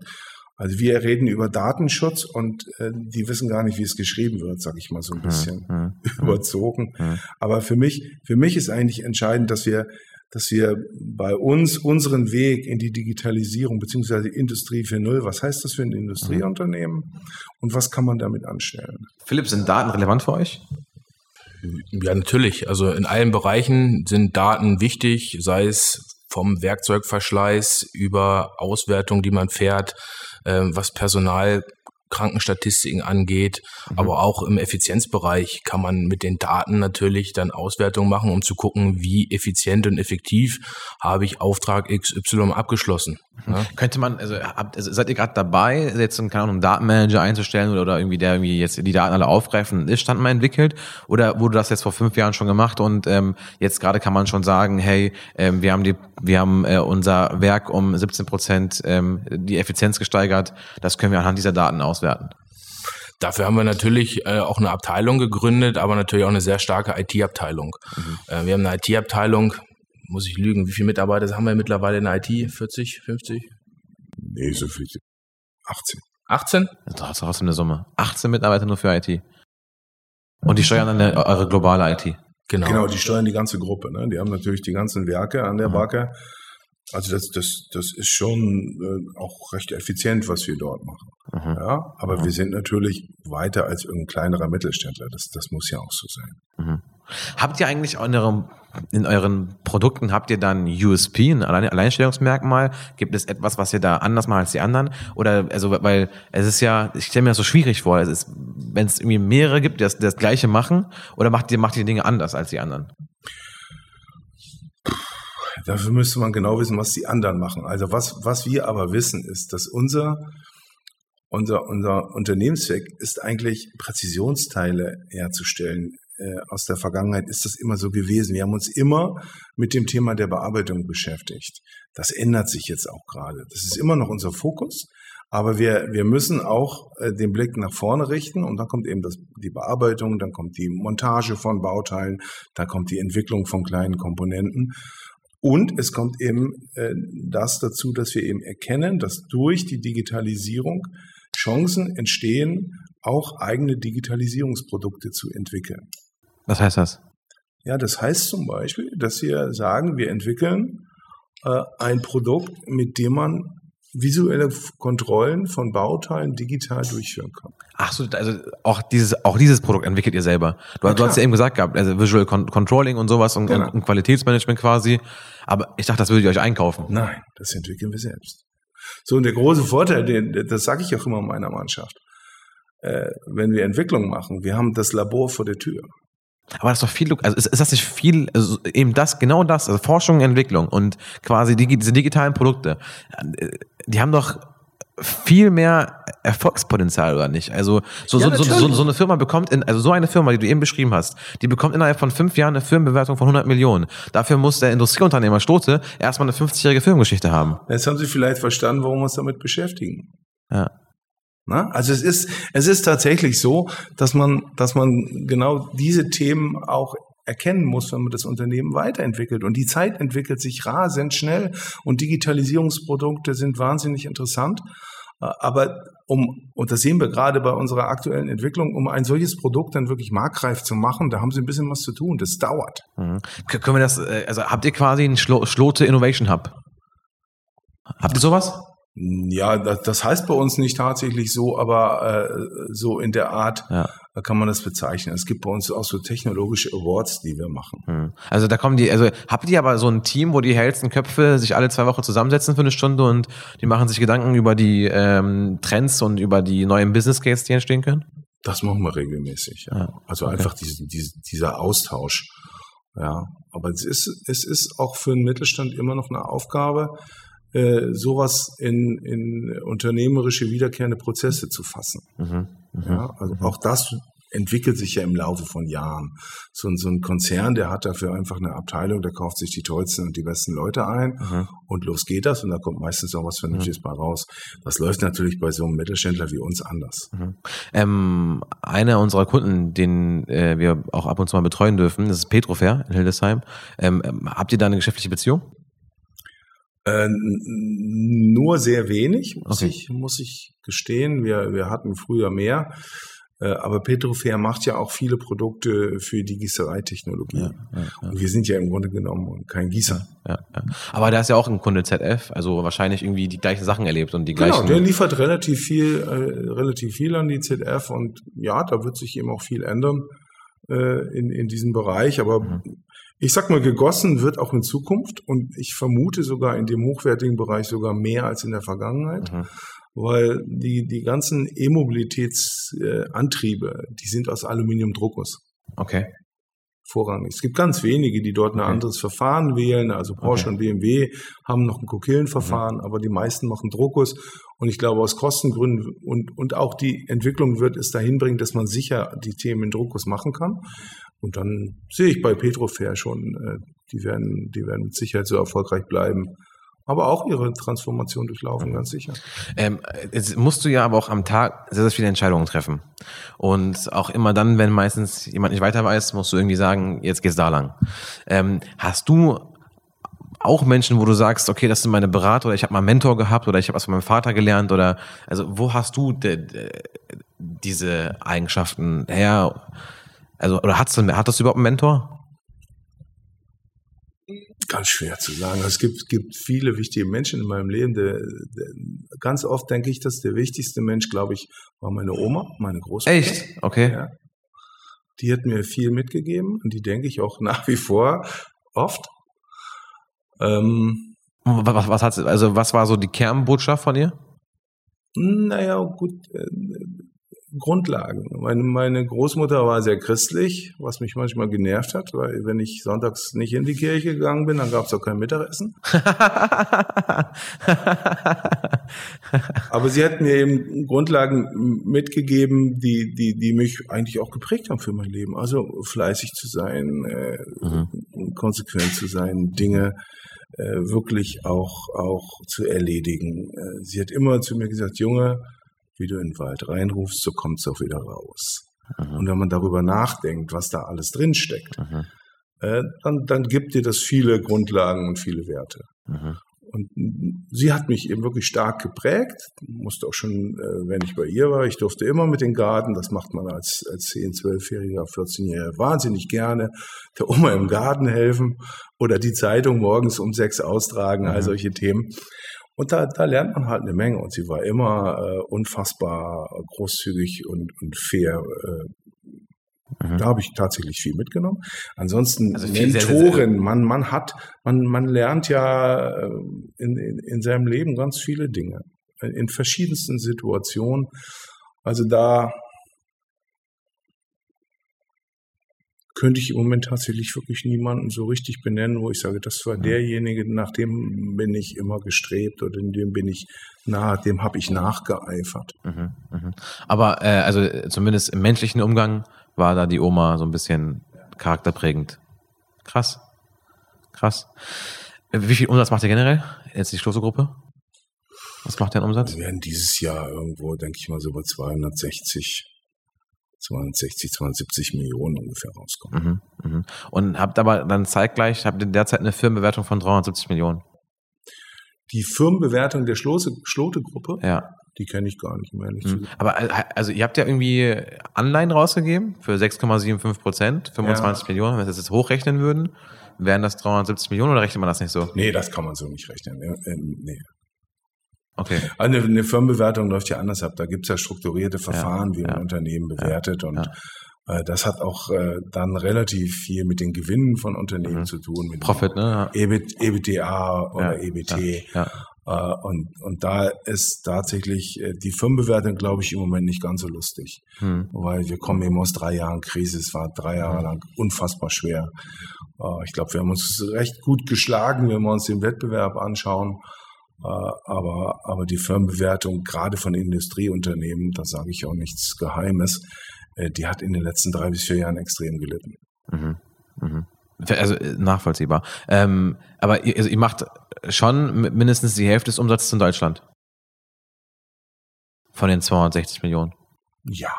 Speaker 4: Also wir reden über Datenschutz und äh, die wissen gar nicht, wie es geschrieben wird, sage ich mal so ein bisschen
Speaker 1: Hm, hm,
Speaker 4: überzogen.
Speaker 1: hm.
Speaker 4: Aber für mich, für mich ist eigentlich entscheidend, dass wir, dass wir bei uns unseren Weg in die Digitalisierung beziehungsweise Industrie 4.0, was heißt das für ein Industrieunternehmen und was kann man damit anstellen?
Speaker 1: Philipp, sind Daten relevant für euch?
Speaker 2: Ja, natürlich. Also in allen Bereichen sind Daten wichtig, sei es vom Werkzeugverschleiß über Auswertung, die man fährt, ähm, was Personal Krankenstatistiken angeht, aber auch im Effizienzbereich kann man mit den Daten natürlich dann Auswertungen machen, um zu gucken, wie effizient und effektiv habe ich Auftrag XY abgeschlossen. Ja?
Speaker 1: Könnte man, also, habt, also seid ihr gerade dabei, jetzt einen, keine Ahnung, einen Datenmanager einzustellen oder, oder irgendwie der irgendwie jetzt die Daten alle aufgreift und einen Ist-Stand mal entwickelt? Oder wurde das jetzt vor fünf Jahren schon gemacht und ähm, jetzt gerade kann man schon sagen, hey, ähm, wir haben die, wir haben äh, unser Werk um 17 Prozent ähm, die Effizienz gesteigert, das können wir anhand dieser Daten auswerten.
Speaker 2: Dafür haben wir natürlich äh, auch eine Abteilung gegründet, aber natürlich auch eine sehr starke IT-Abteilung. Äh, wir haben eine IT-Abteilung, muss ich lügen, wie viele Mitarbeiter haben wir mittlerweile in der IT? 40, 50?
Speaker 4: Nee, so viel. 18.
Speaker 2: 18?
Speaker 1: Das ist trotzdem eine Summe. 18 Mitarbeiter nur für IT. Und die steuern dann eine, eure globale IT.
Speaker 2: Genau.
Speaker 4: Genau, die steuern die ganze Gruppe. Ne? Die haben natürlich die ganzen Werke an der
Speaker 1: Mhm.
Speaker 4: Backe. Also das, das, das ist schon äh, auch recht effizient, was wir dort machen.
Speaker 1: Mhm.
Speaker 4: Ja, aber
Speaker 1: Mhm.
Speaker 4: wir sind natürlich weiter als irgendein kleinerer Mittelständler. Das, das muss ja auch so sein.
Speaker 1: Mhm. Habt ihr eigentlich in eurem, in euren Produkten, habt ihr dann USP, ein Allein Alleinstellungsmerkmal? Gibt es etwas, was ihr da anders macht als die anderen? Oder, also, weil es ist ja, ich stelle mir das so schwierig vor, es ist, wenn es irgendwie mehrere gibt, die das, die das Gleiche machen, oder macht ihr, macht ihr die Dinge anders als die anderen?
Speaker 4: Dafür müsste man genau wissen, was die anderen machen. Also was, was wir aber wissen, ist, dass unser, unser, unser Unternehmenszweck ist eigentlich Präzisionsteile herzustellen. Äh, aus der Vergangenheit ist das immer so gewesen. Wir haben uns immer mit dem Thema der Bearbeitung beschäftigt. Das ändert sich jetzt auch gerade. Das ist immer noch unser Fokus. Aber wir, wir müssen auch äh, den Blick nach vorne richten und dann kommt eben das, die Bearbeitung, dann kommt die Montage von Bauteilen, dann kommt die Entwicklung von kleinen Komponenten. Und es kommt eben äh, das dazu, dass wir eben erkennen, dass durch die Digitalisierung Chancen entstehen, auch eigene Digitalisierungsprodukte zu entwickeln.
Speaker 1: Was heißt das?
Speaker 4: Ja, das heißt zum Beispiel, dass wir sagen, wir entwickeln äh, ein Produkt, mit dem man visuelle Kontrollen von Bauteilen digital durchführen kann.
Speaker 1: Ach so, also auch dieses, auch dieses Produkt entwickelt ihr selber. Du,
Speaker 4: Ja,
Speaker 1: du hast ja eben gesagt gehabt, also Visual Con Controlling und sowas und,
Speaker 4: Genau.
Speaker 1: und Qualitätsmanagement quasi. Aber ich dachte, das würdet ihr euch einkaufen.
Speaker 4: Nein, das entwickeln wir selbst. So, und der große Vorteil, den, das sage ich auch immer meiner Mannschaft, äh, wenn wir Entwicklung machen, wir haben das Labor vor der Tür.
Speaker 1: Aber das ist doch viel, also ist, ist das nicht viel, also eben das, genau das, also Forschung, Entwicklung und quasi die, diese digitalen Produkte, äh, die haben doch viel mehr Erfolgspotenzial, oder nicht? Also so,
Speaker 4: Ja,
Speaker 1: so, so, so, eine Firma bekommt, in, also so eine Firma, die du eben beschrieben hast, die bekommt innerhalb von fünf Jahren eine Firmenbewertung von 100 Millionen. Dafür muss der Industrieunternehmer Stote erstmal eine 50-jährige Firmengeschichte haben.
Speaker 4: Jetzt haben Sie vielleicht verstanden, warum wir uns damit beschäftigen.
Speaker 1: Ja.
Speaker 4: Na? Also es ist, es ist tatsächlich so, dass man, dass man genau diese Themen auch erkennen muss, wenn man das Unternehmen weiterentwickelt. Und die Zeit entwickelt sich rasend schnell und Digitalisierungsprodukte sind wahnsinnig interessant. Äh, Aber um, und das sehen wir gerade bei unserer aktuellen Entwicklung, um ein solches Produkt dann wirklich marktreif zu machen, da haben sie ein bisschen was zu tun. Das dauert.
Speaker 1: Mhm. Können wir das, äh, also habt ihr quasi einen Schlo Schlote Innovation Hub? Habt ihr sowas?
Speaker 4: Ja, das, das heißt bei uns nicht tatsächlich so, aber äh, so in der Art
Speaker 1: Ja.
Speaker 4: äh, kann man das bezeichnen. Es gibt bei uns auch so technologische Awards, die wir machen.
Speaker 1: Hm. Also da kommen die, also habt ihr aber so ein Team, wo die hellsten Köpfe sich alle zwei Wochen zusammensetzen für eine Stunde und die machen sich Gedanken über die ähm, Trends und über die neuen Business Cases, die entstehen können?
Speaker 4: Das machen wir regelmäßig. Ja.
Speaker 1: Ja,
Speaker 4: Also
Speaker 1: okay.
Speaker 4: einfach diese, diese, dieser Austausch. Ja, aber es ist, es ist auch für den Mittelstand immer noch eine Aufgabe, äh, sowas in, in unternehmerische wiederkehrende Prozesse zu fassen.
Speaker 1: Mhm. Mhm.
Speaker 4: Ja, also auch das entwickelt sich ja im Laufe von Jahren. So, ein- so ein Konzern, der hat dafür einfach eine Abteilung, der kauft sich die tollsten und die besten Leute ein
Speaker 1: Mhm.
Speaker 4: und los geht das und da kommt meistens auch was Vernünftiges bei raus. Das läuft natürlich bei so einem Mittelständler wie uns anders.
Speaker 1: Mhm. Ähm, einer unserer Kunden, den äh, wir auch ab und zu mal betreuen dürfen, das ist Petrofair in Hildesheim. Ähm, ähm, habt ihr da eine geschäftliche Beziehung?
Speaker 4: Äh, nur sehr wenig, muss,
Speaker 1: Okay.
Speaker 4: ich, muss ich gestehen. Wir, wir hatten früher mehr. Äh, aber Petrofair macht ja auch viele Produkte für die Gießereitechnologie.
Speaker 1: ja, ja.
Speaker 4: Und wir sind ja im Grunde genommen kein Gießer.
Speaker 1: Ja, ja. Aber da ist ja auch ein Kunde ZF, also wahrscheinlich irgendwie die gleichen Sachen erlebt und die
Speaker 4: Genau,
Speaker 1: gleichen.
Speaker 4: der liefert relativ viel, äh, relativ viel an die ZF und ja, da wird sich eben auch viel ändern äh, in, in diesem Bereich. Aber
Speaker 1: Mhm.
Speaker 4: Ich sag mal, gegossen wird auch in Zukunft und ich vermute sogar in dem hochwertigen Bereich sogar mehr als in der Vergangenheit.
Speaker 1: Mhm.
Speaker 4: Weil die, die ganzen E-Mobilitätsantriebe, die sind aus Aluminiumdruckguss.
Speaker 1: Okay.
Speaker 4: Vorrangig. Es gibt ganz wenige, die dort ein
Speaker 1: Okay.
Speaker 4: anderes Verfahren wählen. Also Porsche
Speaker 1: Okay.
Speaker 4: und BMW haben noch ein Kokillenverfahren, aber die meisten machen Druckguss. Und ich glaube, aus Kostengründen und, und auch die Entwicklung wird es dahin bringen, dass man sicher die Themen in Druckguss machen kann. Und dann sehe ich bei Petrofair schon, äh, die werden, die werden mit Sicherheit so erfolgreich bleiben. Aber auch ihre Transformation durchlaufen, ganz sicher.
Speaker 1: Ähm, jetzt musst du ja aber auch am Tag sehr, sehr viele Entscheidungen treffen. Und auch immer dann, wenn meistens jemand nicht weiter weiß, musst du irgendwie sagen, jetzt geht's da lang. Ähm, hast du auch Menschen, wo du sagst, okay, das sind meine Berater oder ich habe mal einen Mentor gehabt oder ich habe was von meinem Vater gelernt oder also wo hast du de, de, diese Eigenschaften her? Also oder du hattest du überhaupt einen Mentor?
Speaker 4: Ganz schwer zu sagen. Es gibt, gibt viele wichtige Menschen in meinem Leben. Der, der, ganz oft denke ich, dass der wichtigste Mensch, glaube ich, war meine Oma, meine Großmutter.
Speaker 1: Echt? Okay.
Speaker 4: Ja. Die hat mir viel mitgegeben und die denke ich auch nach wie vor oft. Ähm,
Speaker 1: Was, was, was hat also was war so die Kernbotschaft von ihr?
Speaker 4: naja, gut, äh, Grundlagen. Meine, meine Großmutter war sehr christlich, was mich manchmal genervt hat, weil wenn ich sonntags nicht in die Kirche gegangen bin, dann gab es auch kein Mittagessen. Aber sie hat mir eben Grundlagen mitgegeben, die, die, die mich eigentlich auch geprägt haben für mein Leben. Also fleißig zu sein, äh,
Speaker 1: Mhm.
Speaker 4: konsequent zu sein, Dinge äh, wirklich auch, auch zu erledigen. Äh, sie hat immer zu mir gesagt, Junge, wie du in den Wald reinrufst, so kommt es auch wieder raus.
Speaker 1: Mhm.
Speaker 4: Und wenn man darüber nachdenkt, was da alles drinsteckt,
Speaker 1: Mhm.
Speaker 4: äh, dann, dann gibt dir das viele Grundlagen und viele Werte.
Speaker 1: Mhm.
Speaker 4: Und sie hat mich eben wirklich stark geprägt. Musste auch schon, äh, wenn ich bei ihr war, ich durfte immer mit den Garten. Das macht man als, als 10, 12-Jähriger, 14-Jähriger wahnsinnig gerne. Der Oma im Garten helfen oder die Zeitung morgens um sechs austragen, all solche Themen. Und da, da lernt man halt eine Menge. Und sie war immer äh, unfassbar großzügig und, und fair. Äh,
Speaker 1: Mhm.
Speaker 4: Da habe ich tatsächlich viel mitgenommen. Ansonsten
Speaker 1: Also viel, sehr, sehr,
Speaker 4: Mentoren, man, man hat, man, man lernt ja äh, in, in, in seinem Leben ganz viele Dinge. In, in verschiedensten Situationen. Also da könnte ich im Moment tatsächlich wirklich niemanden so richtig benennen, wo ich sage, das war derjenige, nach dem bin ich immer gestrebt oder in dem bin ich nah, dem habe ich nachgeeifert.
Speaker 1: Mhm, mhm. Aber äh, also äh, zumindest im menschlichen Umgang war da die Oma so ein bisschen charakterprägend. Krass. Krass. Äh, Wie viel Umsatz macht ihr generell? Jetzt die Schlosegruppe? Was macht der Umsatz?
Speaker 4: Wir werden dieses Jahr irgendwo, denke ich mal, so bei 260, 260, 270 Millionen ungefähr rauskommen.
Speaker 1: Mhm, mhm. Und habt aber dann zeitgleich, habt ihr derzeit eine Firmenbewertung von 370 Millionen.
Speaker 4: Die Firmenbewertung der Schlote, Schlote-Gruppe,
Speaker 1: Ja.
Speaker 4: die kenne ich gar nicht, ehrlich zu
Speaker 1: Mhm. Aber äh, also ihr habt ja irgendwie Anleihen rausgegeben für 6,75 Prozent, 25 Millionen. Wenn wir das jetzt hochrechnen würden, wären das 370 Millionen oder rechnet man das nicht so?
Speaker 4: Nee, das kann man so nicht rechnen. Ja, äh, nee.
Speaker 1: Okay.
Speaker 4: Eine, eine Firmenbewertung läuft ja anders ab. Da gibt es ja strukturierte Verfahren, wie
Speaker 1: ja,
Speaker 4: ein Unternehmen bewertet. und
Speaker 1: ja.
Speaker 4: äh, das hat auch äh, dann relativ viel mit den Gewinnen von Unternehmen
Speaker 1: Mhm.
Speaker 4: zu tun. Mit
Speaker 1: Profit, ne?
Speaker 4: EBIT, EBITDA oder
Speaker 1: Ja,
Speaker 4: EBT.
Speaker 1: Ja.
Speaker 4: Äh, und, und da ist tatsächlich äh, die Firmenbewertung, glaube ich, im Moment nicht ganz so lustig.
Speaker 1: Hm.
Speaker 4: Weil wir kommen eben aus drei Jahren Krise. Es war drei Jahre lang unfassbar schwer. Äh, ich glaube, wir haben uns recht gut geschlagen, wenn wir uns den Wettbewerb anschauen. Äh, aber, aber die Firmenbewertung, gerade von Industrieunternehmen, da sage ich auch nichts Geheimes, äh, die hat in den letzten drei bis vier Jahren extrem gelitten.
Speaker 1: Mhm. Mhm. Also äh, nachvollziehbar. Ähm, aber ihr, also ihr macht schon mi- mindestens die Hälfte des Umsatzes in Deutschland. Von den 260 Millionen.
Speaker 4: Ja,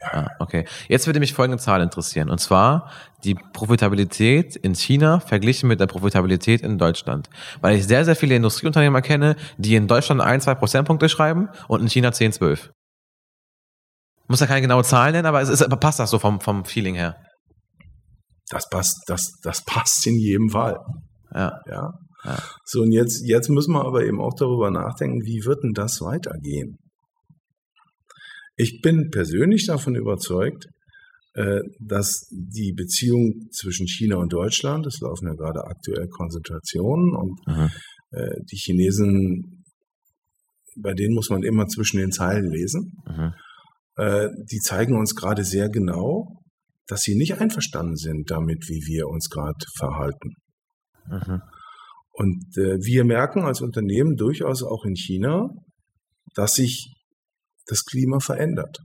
Speaker 1: Ah, okay. Jetzt würde mich folgende Zahl interessieren. Und zwar die Profitabilität in China verglichen mit der Profitabilität in Deutschland. Weil ich sehr, sehr viele Industrieunternehmer kenne, die in Deutschland ein, zwei Prozentpunkte schreiben und in China 10, 12. Muss ja keine genaue Zahl nennen, aber es ist, aber passt das so vom, vom Feeling her.
Speaker 4: das passt, das, das passt in jedem Fall.
Speaker 1: Ja.
Speaker 4: Ja.
Speaker 1: Ja.
Speaker 4: So, und jetzt, jetzt müssen wir aber eben auch darüber nachdenken, wie wird denn das weitergehen? Ich bin persönlich davon überzeugt, äh, dass die Beziehung zwischen China und Deutschland, es laufen ja gerade aktuell Konsultationen und
Speaker 1: Mhm.
Speaker 4: äh, die Chinesen, bei denen muss man immer zwischen den Zeilen lesen,
Speaker 1: Mhm.
Speaker 4: äh, die zeigen uns gerade sehr genau, dass sie nicht einverstanden sind damit, wie wir uns gerade verhalten.
Speaker 1: Mhm.
Speaker 4: Und wir merken als Unternehmen durchaus auch in China, dass sich das Klima verändert.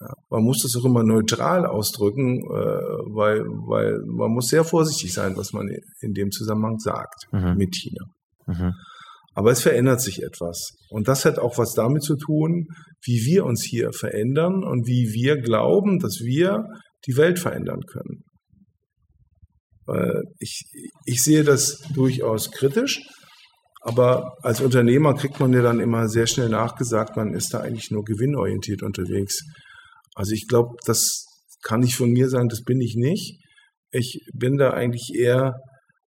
Speaker 4: Ja, man muss das auch immer neutral ausdrücken, äh, weil, weil man muss sehr vorsichtig sein, was man in dem Zusammenhang sagt
Speaker 1: Mhm.
Speaker 4: mit China.
Speaker 1: Mhm.
Speaker 4: Aber es verändert sich etwas. Und das hat auch was damit zu tun, wie wir uns hier verändern und wie wir glauben, dass wir die Welt verändern können. Äh, Ich, ich sehe das durchaus kritisch, aber als Unternehmer kriegt man ja dann immer sehr schnell nachgesagt, man ist da eigentlich nur gewinnorientiert unterwegs. Also ich glaube, das kann ich von mir sagen, das bin ich nicht. Ich bin da eigentlich eher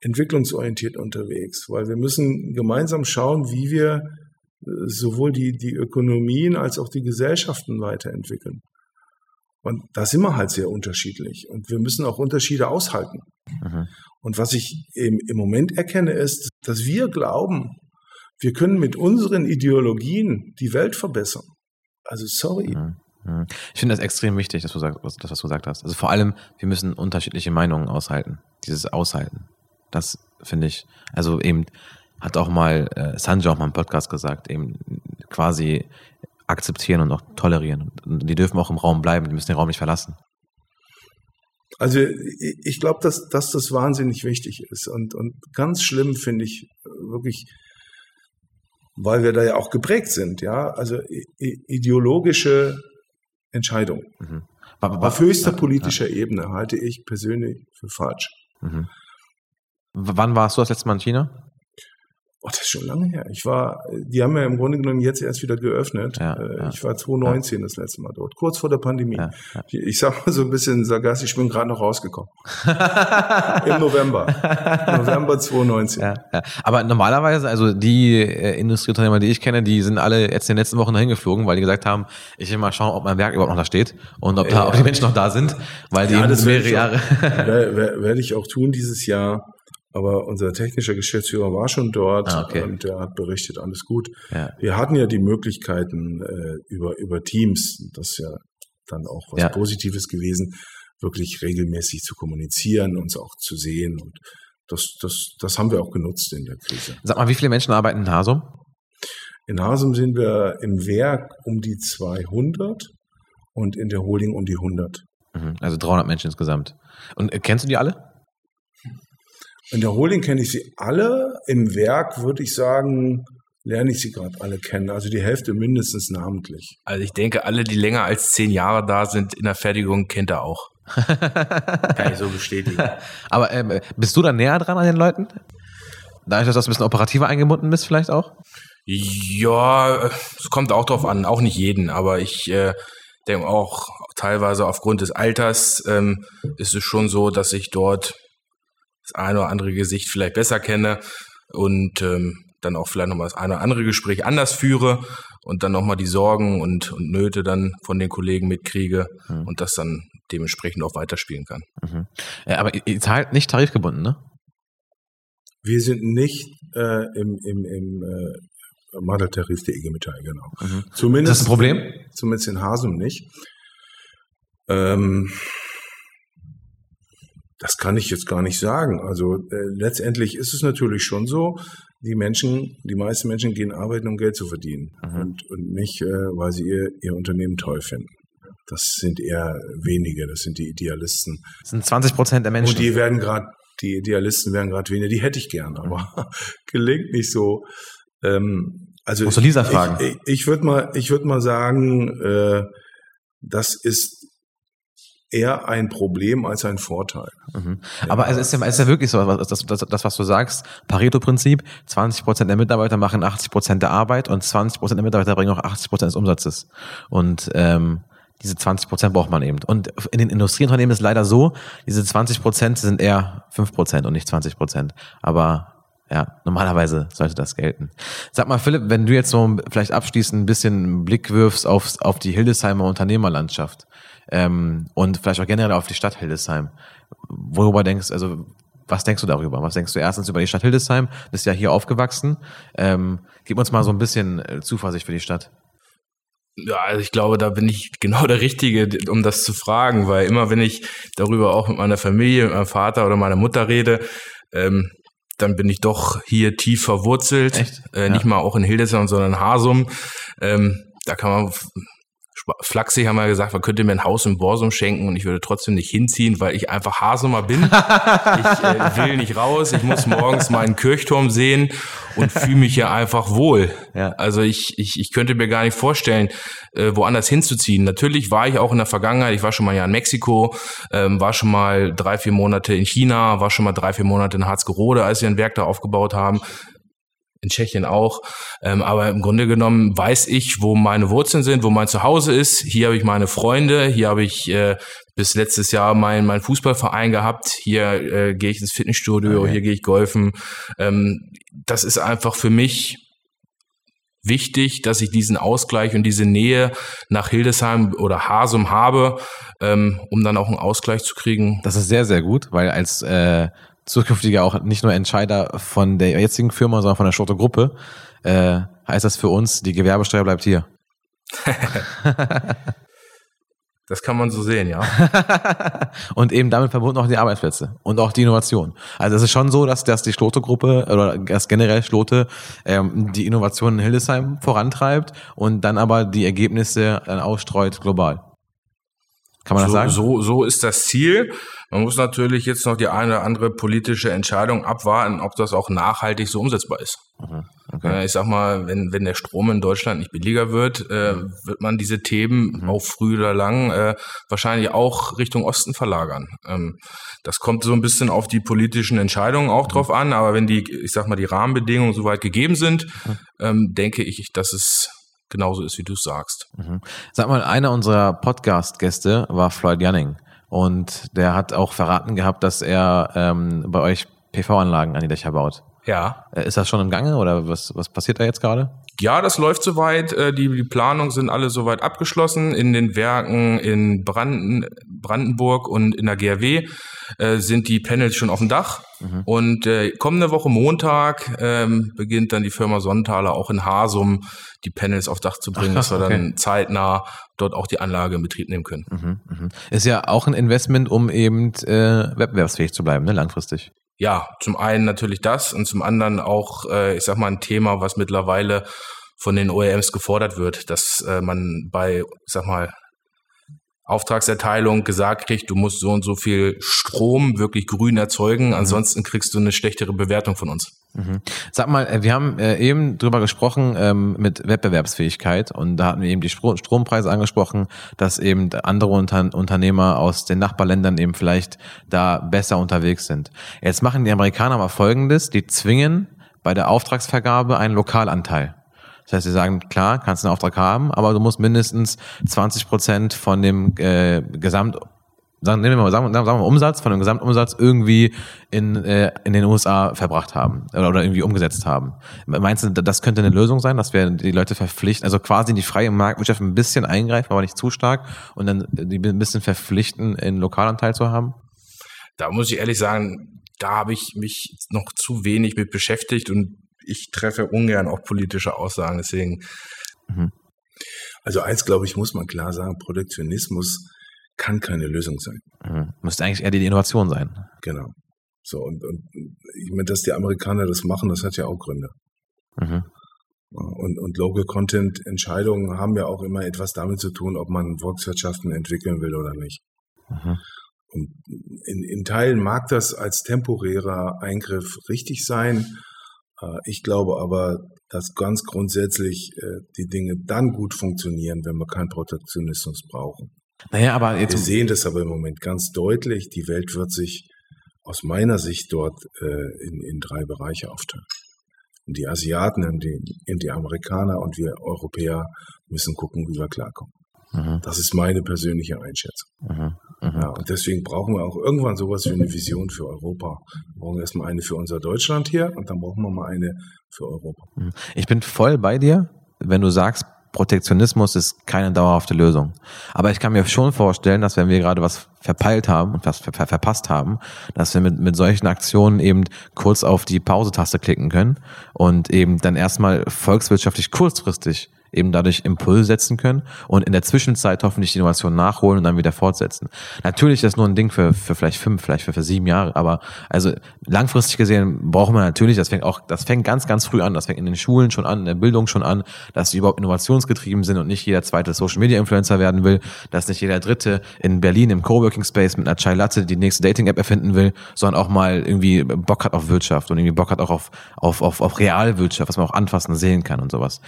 Speaker 4: entwicklungsorientiert unterwegs, weil wir müssen gemeinsam schauen, wie wir äh, sowohl die, die Ökonomien als auch die Gesellschaften weiterentwickeln. Und da sind wir halt sehr unterschiedlich und wir müssen auch Unterschiede aushalten.
Speaker 1: Mhm.
Speaker 4: Und was ich im, im Moment erkenne, ist, dass wir glauben, wir können mit unseren Ideologien die Welt verbessern. Also sorry.
Speaker 1: Mhm. Ich finde das extrem wichtig, dass du sagst, das, was du gesagt hast. Also vor allem, wir müssen unterschiedliche Meinungen aushalten. Dieses Aushalten. Das finde ich, also eben hat auch mal äh, Sanjay auch mal im Podcast gesagt, eben quasi akzeptieren und auch tolerieren. Und die dürfen auch im Raum bleiben, die müssen den Raum nicht verlassen.
Speaker 4: Also ich glaube, dass, dass das wahnsinnig wichtig ist. Und, und ganz schlimm finde ich äh, wirklich, weil wir da ja auch geprägt sind, ja, also ideologische Entscheidungen.
Speaker 1: Mhm.
Speaker 4: Auf höchster
Speaker 1: ja,
Speaker 4: politischer Ebene halte ich persönlich für falsch.
Speaker 1: ja. Mhm. Wann warst du das letzte Mal in China?
Speaker 4: Oh, das ist schon lange her. Ich war, die haben ja im Grunde genommen jetzt erst wieder geöffnet.
Speaker 1: Ja,
Speaker 4: Äh,
Speaker 1: ja.
Speaker 4: ich war 2019 das letzte Mal dort, kurz vor der Pandemie.
Speaker 1: Ja, ja.
Speaker 4: Ich, ich sag mal so ein bisschen sarkastisch, ich bin gerade noch rausgekommen. Im November. November 2019.
Speaker 1: Ja, ja. Aber normalerweise, also die äh, Industrieunternehmer, die ich kenne, die sind alle jetzt in den letzten Wochen dahin geflogen, weil die gesagt haben, ich will mal schauen, ob mein Werk überhaupt noch da steht und ob, da,
Speaker 4: Ja.
Speaker 1: ob die Menschen noch da sind, weil die
Speaker 4: Ja, das
Speaker 1: mehrere Jahre.
Speaker 4: auch, werde ich auch tun dieses Jahr. Aber unser technischer Geschäftsführer war schon dort
Speaker 1: Ah, okay.
Speaker 4: und der hat berichtet, alles gut.
Speaker 1: Ja.
Speaker 4: Wir hatten ja die Möglichkeiten äh, über, über Teams, das ist ja dann auch was
Speaker 1: Ja.
Speaker 4: Positives gewesen, wirklich regelmäßig zu kommunizieren, uns auch zu sehen. Und das, das, das haben wir auch genutzt in der Krise.
Speaker 1: Sag mal, wie viele Menschen arbeiten in Hasum?
Speaker 4: In Hasum sind wir im Werk um die 200 und in der Holding um die 100.
Speaker 1: Mhm, Also 300 Menschen insgesamt. Und äh, kennst du die alle?
Speaker 4: In der Holding kenne ich sie alle. Im Werk würde ich sagen, lerne ich sie gerade alle kennen. Also die Hälfte mindestens namentlich.
Speaker 2: Also ich denke, alle, die länger als zehn Jahre da sind in der Fertigung, kennt er auch. Kann ich so bestätigen.
Speaker 1: Aber ähm, bist du da näher dran an den Leuten? Dadurch, dass du ein bisschen operativer eingebunden bist, vielleicht auch?
Speaker 2: Ja, es kommt auch drauf an, auch nicht jeden, aber ich äh, denke auch teilweise aufgrund des Alters ähm, ist es schon so, dass ich dort das eine oder andere Gesicht vielleicht besser kenne und ähm, dann auch vielleicht nochmal das eine oder andere Gespräch anders führe und dann nochmal die Sorgen und, und Nöte dann von den Kollegen mitkriege
Speaker 1: Hm.
Speaker 2: und das dann dementsprechend auch weiterspielen kann.
Speaker 1: Mhm. Ja, aber ihr, ihr zahlt nicht tarifgebunden, ne?
Speaker 4: Wir sind nicht äh, im, im, im äh, Mandeltarif der IG Metall, genau.
Speaker 1: Mhm.
Speaker 4: Zumindest,
Speaker 1: Ist das ein Problem?
Speaker 4: Zumindest in Hasum nicht. Ähm, das kann ich jetzt gar nicht sagen. Also äh, letztendlich ist es natürlich schon so, die Menschen, die meisten Menschen gehen arbeiten, um Geld zu verdienen
Speaker 1: Mhm.
Speaker 4: und, und nicht, äh, weil sie ihr, ihr Unternehmen toll finden. Das sind eher wenige, das sind die Idealisten.
Speaker 1: Das sind 20 Prozent der Menschen.
Speaker 4: Und die werden gerade, die Idealisten werden gerade weniger, die hätte ich gern, aber gelingt nicht so. Ähm, also
Speaker 1: Musst du Lisa fragen.
Speaker 4: Ich, ich, ich würde mal, ich würde mal sagen, äh, das ist eher ein Problem als ein Vorteil.
Speaker 1: Mhm. Aber es ist ja, es ist ja wirklich so, das, das, das was du sagst, Pareto-Prinzip, 20 Prozent der Mitarbeiter machen 80 Prozent der Arbeit und 20 Prozent der Mitarbeiter bringen auch 80 Prozent des Umsatzes. Und ähm, diese 20 Prozent braucht man eben. Und in den Industrieunternehmen ist es leider so, diese 20 Prozent sind eher 5 Prozent und nicht 20 Prozent. Aber ja, normalerweise sollte das gelten. Sag mal, Philipp, wenn du jetzt so vielleicht abschließend ein bisschen einen Blick wirfst auf, auf die Hildesheimer Unternehmerlandschaft ähm, und vielleicht auch generell auf die Stadt Hildesheim, worüber denkst also was denkst du darüber? Was denkst du erstens über die Stadt Hildesheim? Bist ja hier aufgewachsen. Ähm, gib uns mal so ein bisschen äh, Zuversicht für die Stadt.
Speaker 2: Ja, also ich glaube, da bin ich genau der Richtige, um das zu fragen, weil immer wenn ich darüber auch mit meiner Familie, mit meinem Vater oder meiner Mutter rede, ähm, dann bin ich doch hier tief verwurzelt.
Speaker 1: Echt?
Speaker 2: Äh,
Speaker 1: Ja.
Speaker 2: Nicht mal auch in Hildesheim, sondern in Hasum. Ähm, da kann man Flachsig haben wir gesagt, man könnte mir ein Haus in Borsum schenken und ich würde trotzdem nicht hinziehen, weil ich einfach Hasumer bin. ich äh, will nicht raus. Ich muss morgens meinen Kirchturm sehen und fühle mich hier einfach wohl.
Speaker 1: Ja.
Speaker 2: Also ich, ich, ich könnte mir gar nicht vorstellen, äh, woanders hinzuziehen. Natürlich war ich auch in der Vergangenheit, ich war schon mal ja in Mexiko, ähm, war schon mal drei, vier Monate in China, war schon mal drei, vier Monate in Harzgerode, als wir ein Werk da aufgebaut haben in Tschechien auch. Ähm, aber im Grunde genommen weiß ich, wo meine Wurzeln sind, wo mein Zuhause ist. Hier habe ich meine Freunde, hier habe ich äh, bis letztes Jahr meinen mein Fußballverein gehabt. Hier äh, gehe ich ins Fitnessstudio,
Speaker 1: Okay.
Speaker 2: hier gehe ich golfen. Ähm, das ist einfach für mich wichtig, dass ich diesen Ausgleich und diese Nähe nach Hildesheim oder Hasum habe, ähm, um dann auch einen Ausgleich zu kriegen.
Speaker 1: Das ist sehr, sehr gut, weil als äh, zukünftiger auch nicht nur Entscheider von der jetzigen Firma, sondern von der Schurte Gruppe, äh, heißt das für uns, die Gewerbesteuer bleibt hier.
Speaker 2: Das kann man so sehen, ja.
Speaker 1: und eben damit verbunden auch die Arbeitsplätze und auch die Innovation. Also es ist schon so, dass, dass die Schlote-Gruppe oder dass generell Schlote ähm, die Innovation in Hildesheim vorantreibt und dann aber die Ergebnisse dann ausstreut global. Kann man das
Speaker 2: so,
Speaker 1: sagen?
Speaker 2: So, so ist das Ziel. Man muss natürlich jetzt noch die eine oder andere politische Entscheidung abwarten, ob das auch nachhaltig so umsetzbar ist. Okay. Äh, ich sag mal, wenn, wenn der Strom in Deutschland nicht billiger wird, äh, wird man diese Themen mhm. auch früh oder lang äh, wahrscheinlich auch Richtung Osten verlagern. Ähm, das kommt so ein bisschen auf die politischen Entscheidungen auch mhm. drauf an, aber wenn die, ich sag mal, die Rahmenbedingungen soweit gegeben sind, mhm. ähm, denke ich, dass es genauso ist, wie du sagst.
Speaker 1: Mhm. Sag mal, einer unserer Podcast-Gäste war Floyd Janning. Und der hat auch verraten gehabt, dass er ähm, bei euch PV-Anlagen an die Dächer baut.
Speaker 2: Ja.
Speaker 1: Äh, ist das schon im Gange oder was, was passiert da jetzt gerade?
Speaker 2: Ja, das läuft soweit. Äh, die, die Planungen sind alle soweit abgeschlossen. In den Werken in Branden, Brandenburg und in der GRW äh, sind die Panels schon auf dem Dach. Mhm. Und äh, kommende Woche Montag ähm, beginnt dann die Firma Sonnenthaler auch in Hasum die Panels auf Dach zu bringen, Ach, dass wir okay. dann zeitnah dort auch die Anlage in Betrieb nehmen können.
Speaker 1: Mhm, mh. Ist ja auch ein Investment, um eben äh, wettbewerbsfähig zu bleiben, ne, langfristig
Speaker 2: ja, zum einen natürlich das und zum anderen auch, äh, ich sag mal, ein Thema, was mittlerweile von den OEMs gefordert wird, dass äh, man bei, ich sag mal, Auftragserteilung gesagt kriegt, du musst so und so viel Strom wirklich grün erzeugen, mhm. ansonsten kriegst du eine schlechtere Bewertung von uns.
Speaker 1: Mhm. Sag mal, äh, wir haben äh, eben drüber gesprochen ähm, mit Wettbewerbsfähigkeit und da hatten wir eben die Strompreise angesprochen, dass eben andere Unter Unternehmer aus den Nachbarländern eben vielleicht da besser unterwegs sind. Jetzt machen die Amerikaner mal Folgendes, die zwingen bei der Auftragsvergabe einen Lokalanteil. Das heißt, sie sagen, klar, kannst einen Auftrag haben, aber du musst mindestens 20 Prozent von dem äh, Gesamt sagen, nehmen wir mal, sagen, sagen wir mal Umsatz, von dem Gesamtumsatz irgendwie in, äh, in den USA verbracht haben oder, oder irgendwie umgesetzt haben. Meinst du, das könnte eine Lösung sein, dass wir die Leute verpflichten, also quasi in die freie Marktwirtschaft ein bisschen eingreifen, aber nicht zu stark und dann die ein bisschen verpflichten, einen Lokalanteil zu haben?
Speaker 2: Da muss ich ehrlich sagen, da habe ich mich noch zu wenig mit beschäftigt und ich treffe ungern auch politische Aussagen, deswegen.
Speaker 4: Mhm. Also eins, glaube ich, muss man klar sagen, Protektionismus kann keine Lösung sein.
Speaker 1: Mhm. Müsste eigentlich eher die Innovation sein.
Speaker 4: Genau. So, und, und ich meine, dass die Amerikaner das machen, das hat ja auch Gründe. Mhm. Und, und Local Content Entscheidungen haben ja auch immer etwas damit zu tun, ob man Volkswirtschaften entwickeln will oder nicht. Mhm. Und in, in Teilen mag das als temporärer Eingriff richtig sein, ich glaube aber, dass ganz grundsätzlich äh, die Dinge dann gut funktionieren, wenn wir keinen Protektionismus brauchen.
Speaker 1: Naja, aber
Speaker 4: jetzt wir sehen das aber im Moment ganz deutlich. Die Welt wird sich aus meiner Sicht dort äh, in, in drei Bereiche aufteilen. Und die Asiaten und die, und die Amerikaner und wir Europäer müssen gucken, wie wir klarkommen. Mhm. Das ist meine persönliche Einschätzung. Mhm. Mhm. Ja, und deswegen brauchen wir auch irgendwann sowas wie eine Vision für Europa. Wir brauchen erstmal eine für unser Deutschland hier und dann brauchen wir mal eine für Europa.
Speaker 1: Ich bin voll bei dir, wenn du sagst, Protektionismus ist keine dauerhafte Lösung. Aber ich kann mir schon vorstellen, dass wenn wir gerade was verpeilt haben und was ver ver verpasst haben, dass wir mit, mit solchen Aktionen eben kurz auf die Pause-Taste klicken können und eben dann erstmal volkswirtschaftlich kurzfristig eben dadurch Impulse setzen können und in der Zwischenzeit hoffentlich die Innovation nachholen und dann wieder fortsetzen. Natürlich ist das nur ein Ding für, für vielleicht fünf, vielleicht für, für sieben Jahre, aber also langfristig gesehen brauchen wir natürlich, das fängt auch, das fängt ganz, ganz früh an, das fängt in den Schulen schon an, in der Bildung schon an, dass sie überhaupt innovationsgetrieben sind und nicht jeder zweite Social Media Influencer werden will, dass nicht jeder dritte in Berlin im Coworking Space mit einer Chai Latte die nächste Dating App erfinden will, sondern auch mal irgendwie Bock hat auf Wirtschaft und irgendwie Bock hat auch auf, auf, auf, auf Realwirtschaft, was man auch anfassen sehen kann und sowas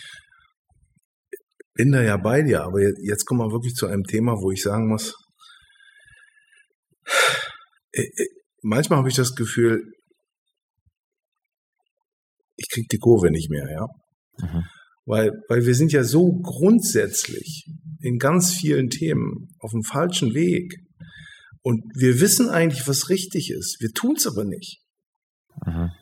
Speaker 4: bin da ja bei dir, aber jetzt kommen wir wirklich zu einem Thema, wo ich sagen muss, äh, äh, manchmal habe ich das Gefühl, ich kriege die Kurve nicht mehr, ja. Mhm. Weil, weil wir sind ja so grundsätzlich in ganz vielen Themen auf dem falschen Weg. Und wir wissen eigentlich, was richtig ist. Wir tun es aber nicht. Mhm.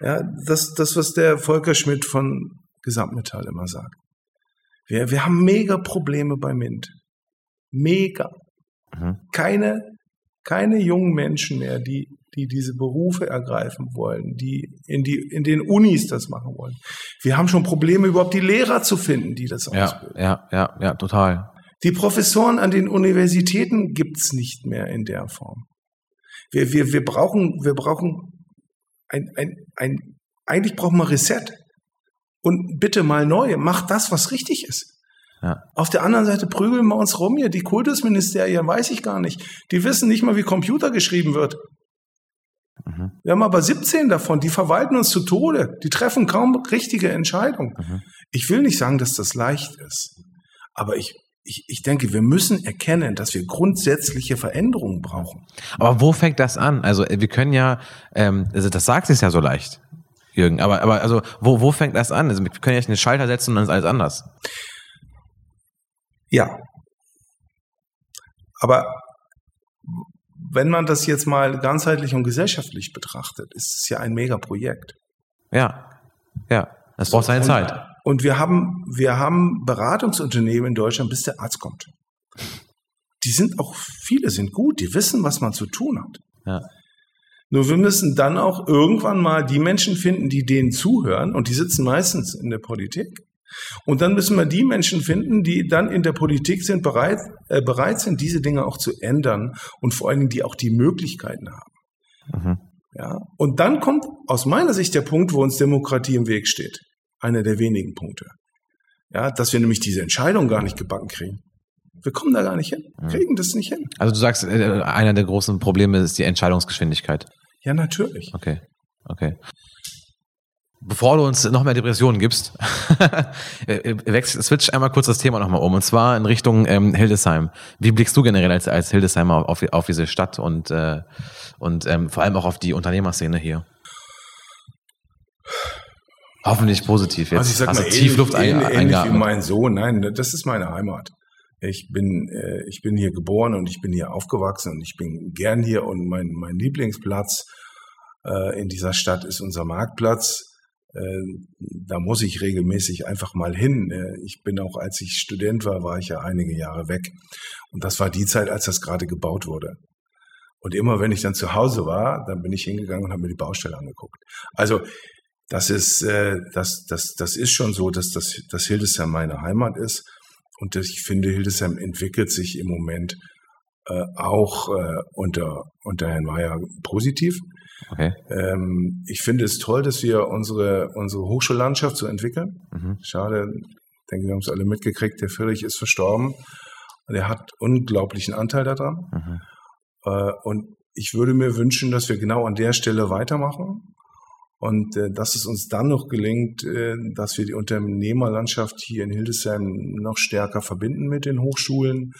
Speaker 4: Ja, das, das, was der Volker Schmidt von Gesamtmetall immer sagt. Wir, wir haben mega Probleme bei MINT. Mega. Mhm. Keine, keine jungen Menschen mehr, die, die diese Berufe ergreifen wollen, die in, die in den Unis das machen wollen. Wir haben schon Probleme, überhaupt die Lehrer zu finden, die das
Speaker 1: ja, ausbilden. Ja, ja, ja, total.
Speaker 4: Die Professoren an den Universitäten gibt's nicht mehr in der Form. Wir, wir, wir brauchen, wir brauchen ein, ein, ein, eigentlich brauchen wir Reset und bitte mal neu, macht das, was richtig ist. Ja. Auf der anderen Seite prügeln wir uns rum hier. Die Kultusministerien weiß ich gar nicht. Die wissen nicht mal, wie Computer geschrieben wird. Mhm. Wir haben aber 17 davon, die verwalten uns zu Tode. Die treffen kaum richtige Entscheidungen. Mhm. Ich will nicht sagen, dass das leicht ist. Aber ich, ich, ich denke, wir müssen erkennen, dass wir grundsätzliche Veränderungen brauchen.
Speaker 1: Aber wo fängt das an? Also wir können ja, ähm, also das sagt es ja so leicht, Jürgen. Aber, aber also wo, wo fängt das an? Also wir können ja nicht einen Schalter setzen und dann ist alles anders.
Speaker 4: Ja. Aber wenn man das jetzt mal ganzheitlich und gesellschaftlich betrachtet, ist es ja ein Megaprojekt.
Speaker 1: Ja, ja, das braucht seine Zeit.
Speaker 4: Und wir haben, wir haben Beratungsunternehmen in Deutschland, bis der Arzt kommt. Die sind auch, viele sind gut, die wissen, was man zu tun hat. Ja. Nur wir müssen dann auch irgendwann mal die Menschen finden, die denen zuhören, und die sitzen meistens in der Politik. Und dann müssen wir die Menschen finden, die dann in der Politik sind, bereit, äh, bereit sind, diese Dinge auch zu ändern und vor allen Dingen, die auch die Möglichkeiten haben. Mhm. Ja, und dann kommt aus meiner Sicht der Punkt, wo uns Demokratie im Weg steht einer der wenigen Punkte. Ja, dass wir nämlich diese Entscheidung gar nicht gebacken kriegen. Wir kommen da gar nicht hin, kriegen das nicht hin.
Speaker 1: Also du sagst, äh, einer der großen Probleme ist die Entscheidungsgeschwindigkeit.
Speaker 4: Ja, natürlich.
Speaker 1: Okay, okay. Bevor du uns noch mehr Depressionen gibst, äh, äh, switch einmal kurz das Thema nochmal um und zwar in Richtung ähm, Hildesheim. Wie blickst du generell als, als Hildesheimer auf, auf diese Stadt und, äh, und ähm, vor allem auch auf die Unternehmerszene hier? Hoffentlich positiv
Speaker 4: jetzt. Also ich sag mal, also ähnlich, Luft ähnlich, ähnlich wie mein Sohn. Nein, das ist meine Heimat. Ich bin, äh, ich bin hier geboren und ich bin hier aufgewachsen und ich bin gern hier und mein, mein Lieblingsplatz äh, in dieser Stadt ist unser Marktplatz. Äh, da muss ich regelmäßig einfach mal hin. Äh, ich bin auch, als ich Student war, war ich ja einige Jahre weg. Und das war die Zeit, als das gerade gebaut wurde. Und immer wenn ich dann zu Hause war, dann bin ich hingegangen und habe mir die Baustelle angeguckt. Also das ist, äh, das, das, das ist schon so, dass das, dass Hildesheim meine Heimat ist. Und ich finde, Hildesheim entwickelt sich im Moment äh, auch äh, unter, unter Herrn Mayer positiv. Okay. Ähm, ich finde es toll, dass wir unsere, unsere Hochschullandschaft so entwickeln. Mhm. Schade, ich denke, wir haben es alle mitgekriegt, der Friedrich ist verstorben. Und er hat unglaublichen Anteil daran. Mhm. Äh, und ich würde mir wünschen, dass wir genau an der Stelle weitermachen und äh, dass es uns dann noch gelingt, äh, dass wir die Unternehmerlandschaft hier in Hildesheim noch stärker verbinden mit den Hochschulen,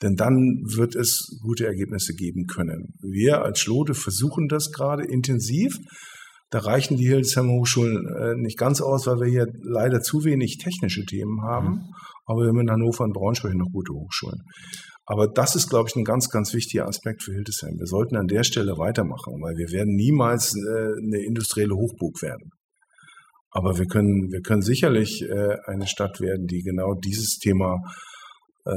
Speaker 4: denn dann wird es gute Ergebnisse geben können. Wir als Schlote versuchen das gerade intensiv. Da reichen die Hildesheimer Hochschulen äh, nicht ganz aus, weil wir hier leider zu wenig technische Themen haben. Mhm. Aber wir haben in Hannover und Braunschweig noch gute Hochschulen. Aber das ist, glaube ich, ein ganz, ganz wichtiger Aspekt für Hildesheim. Wir sollten an der Stelle weitermachen, weil wir werden niemals äh, eine industrielle Hochburg werden. Aber wir können, wir können sicherlich äh, eine Stadt werden, die genau dieses Thema äh,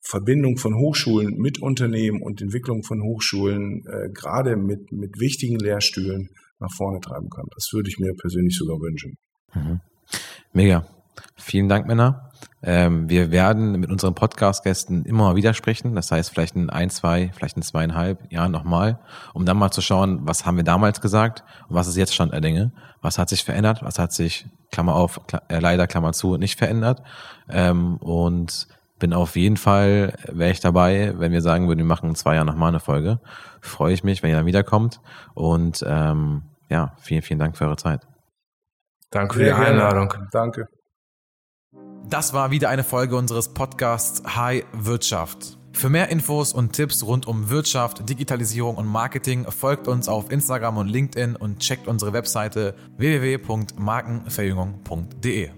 Speaker 4: Verbindung von Hochschulen mit Unternehmen und Entwicklung von Hochschulen, gerade mit, mit wichtigen Lehrstühlen nach vorne treiben kann. Das würde ich mir persönlich sogar wünschen.
Speaker 1: Mhm. Mega. Vielen Dank, Männer. Ähm, wir werden mit unseren Podcast-Gästen immer mal wieder sprechen. Das heißt, vielleicht in ein, zwei, vielleicht in zweieinhalb Jahren nochmal, um dann mal zu schauen, was haben wir damals gesagt und was ist jetzt Stand der Dinge. Was hat sich verändert? Was hat sich, Klammer auf, äh, leider, Klammer zu, nicht verändert? Ähm, und bin auf jeden Fall, wäre ich dabei, wenn wir sagen würden, wir machen in zwei Jahren nochmal eine Folge. Freue ich mich, wenn ihr dann wiederkommt. Und ähm, ja, vielen, vielen Dank für eure Zeit.
Speaker 4: Danke für die Einladung. Danke.
Speaker 3: Das war wieder eine Folge unseres Podcasts High Wirtschaft. Für mehr Infos und Tipps rund um Wirtschaft, Digitalisierung und Marketing folgt uns auf Instagram und LinkedIn und checkt unsere Webseite www.markenverjüngung.de.